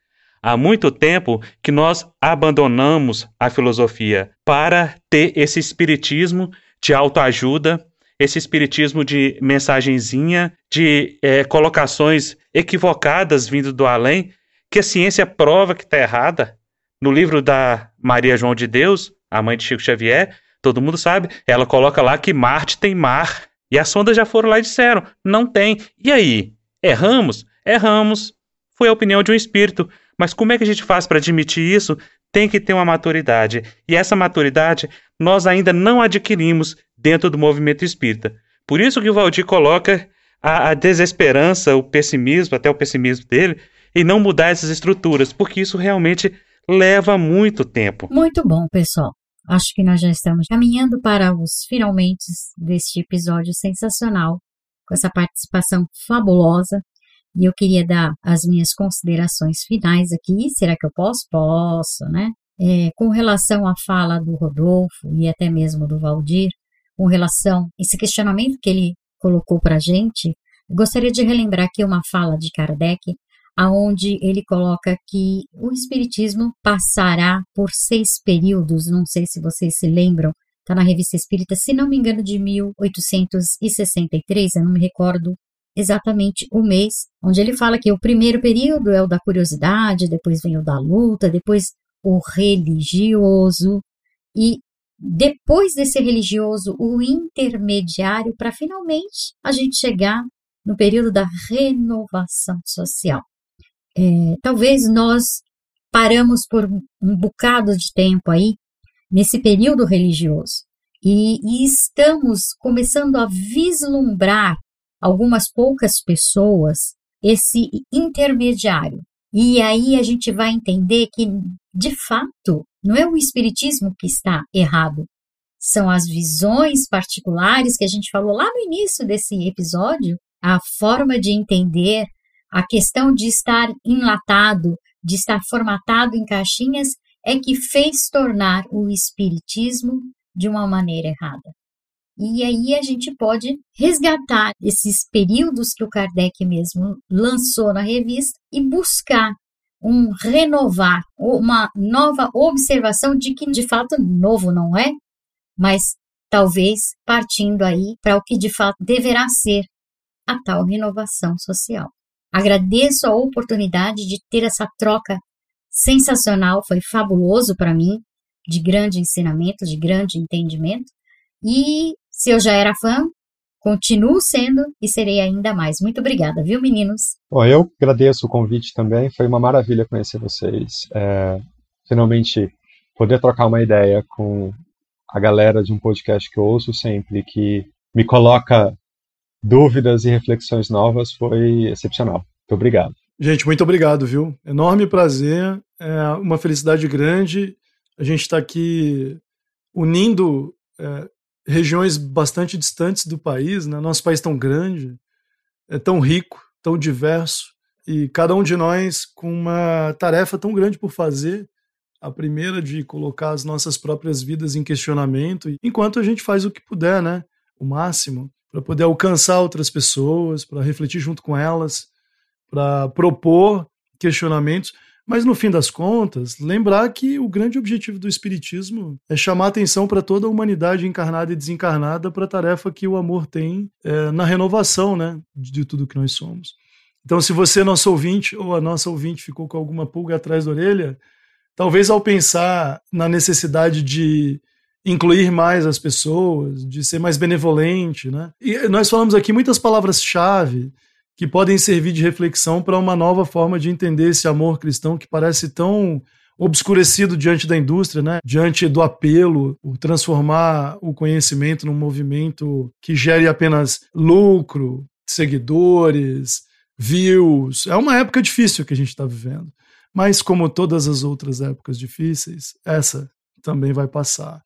Há muito tempo que nós abandonamos a filosofia para ter esse espiritismo de autoajuda, esse espiritismo de mensagenzinha, de é, colocações equivocadas vindo do além, que a ciência prova que está errada. No livro da Maria João de Deus, a mãe de Chico Xavier, todo mundo sabe, ela coloca lá que Marte tem mar. E as sondas já foram lá e disseram: não tem. E aí? Erramos? Erramos. Foi a opinião de um espírito. Mas como é que a gente faz para admitir isso? Tem que ter uma maturidade. E essa maturidade nós ainda não adquirimos dentro do movimento espírita. Por isso que o Valdir coloca a, a desesperança, o pessimismo, até o pessimismo dele, em não mudar essas estruturas, porque isso realmente leva muito tempo. Muito bom, pessoal. Acho que nós já estamos caminhando para os finalmente deste episódio sensacional, com essa participação fabulosa. E eu queria dar as minhas considerações finais aqui. Será que eu posso? Posso, né? É, com relação à fala do Rodolfo e até mesmo do Valdir, com relação a esse questionamento que ele colocou para a gente, gostaria de relembrar aqui uma fala de Kardec aonde ele coloca que o espiritismo passará por seis períodos, não sei se vocês se lembram, está na Revista Espírita, se não me engano, de 1863, eu não me recordo exatamente o mês, onde ele fala que o primeiro período é o da curiosidade, depois vem o da luta, depois o religioso e depois desse religioso, o intermediário, para finalmente a gente chegar no período da renovação social. É, talvez nós paramos por um bocado de tempo aí nesse período religioso e, e estamos começando a vislumbrar algumas poucas pessoas esse intermediário. E aí a gente vai entender que, de fato, não é o espiritismo que está errado, são as visões particulares que a gente falou lá no início desse episódio, a forma de entender a questão de estar enlatado, de estar formatado em caixinhas, é que fez tornar o espiritismo de uma maneira errada. E aí a gente pode resgatar esses períodos que o Kardec mesmo lançou na revista e buscar um renovar, uma nova observação de que de fato novo não é, mas talvez partindo aí para o que de fato deverá ser a tal renovação social. Agradeço a oportunidade de ter essa troca sensacional, foi fabuloso para mim, de grande ensinamento, de grande entendimento. E se eu já era fã, continuo sendo e serei ainda mais. Muito obrigada, viu, meninos? Bom, eu agradeço o convite também, foi uma maravilha conhecer vocês. É, finalmente, poder trocar uma ideia com a galera de um podcast que eu ouço sempre, que me coloca dúvidas e reflexões novas foi excepcional. Muito obrigado. Gente, muito obrigado, viu? Enorme prazer, é uma felicidade grande. A gente está aqui unindo é, regiões bastante distantes do país, né? Nosso país tão grande, é tão rico, tão diverso, e cada um de nós com uma tarefa tão grande por fazer, A primeira de colocar as nossas próprias vidas em questionamento, enquanto a gente faz o que puder, né? O máximo, para poder alcançar outras pessoas, para refletir junto com elas, para propor questionamentos, mas no fim das contas, lembrar que o grande objetivo do Espiritismo é chamar atenção para toda a humanidade encarnada e desencarnada para a tarefa que o amor tem é, na renovação né, de tudo que nós somos. Então, se você, nosso ouvinte, ou a nossa ouvinte, ficou com alguma pulga atrás da orelha, talvez ao pensar na necessidade de incluir mais as pessoas, de ser mais benevolente, né? E nós falamos aqui muitas palavras-chave que podem servir de reflexão para uma nova forma de entender esse amor cristão que parece tão obscurecido diante da indústria, né? diante do apelo, o transformar o conhecimento num movimento que gere apenas lucro, seguidores, views. É uma época difícil que a gente está vivendo. Mas, como todas as outras épocas difíceis, essa também vai passar.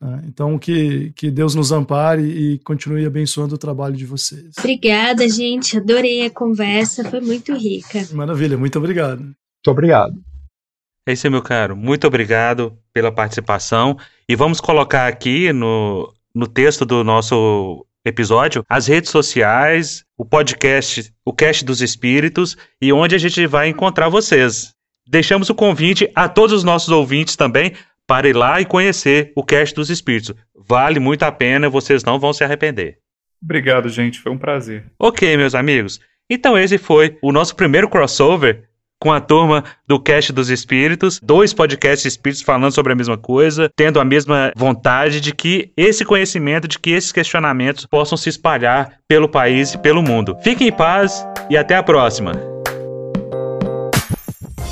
Né? Então, que, que Deus nos ampare e continue abençoando o trabalho de vocês. Obrigada, gente. Adorei a conversa, foi muito rica. Maravilha, muito obrigado. Muito obrigado. É isso aí, meu caro. Muito obrigado pela participação. E vamos colocar aqui no, no texto do nosso episódio as redes sociais, o podcast, o Cast dos Espíritos e onde a gente vai encontrar vocês. Deixamos o convite a todos os nossos ouvintes também para ir lá e conhecer o Cast dos Espíritos. Vale muito a pena, vocês não vão se arrepender. Obrigado, gente. Foi um prazer. Ok, meus amigos. Então esse foi o nosso primeiro crossover com a turma do Cast dos Espíritos, dois podcasts espíritos falando sobre a mesma coisa, tendo a mesma vontade de que esse conhecimento, de que esses questionamentos possam se espalhar pelo país e pelo mundo. Fiquem em paz e até a próxima.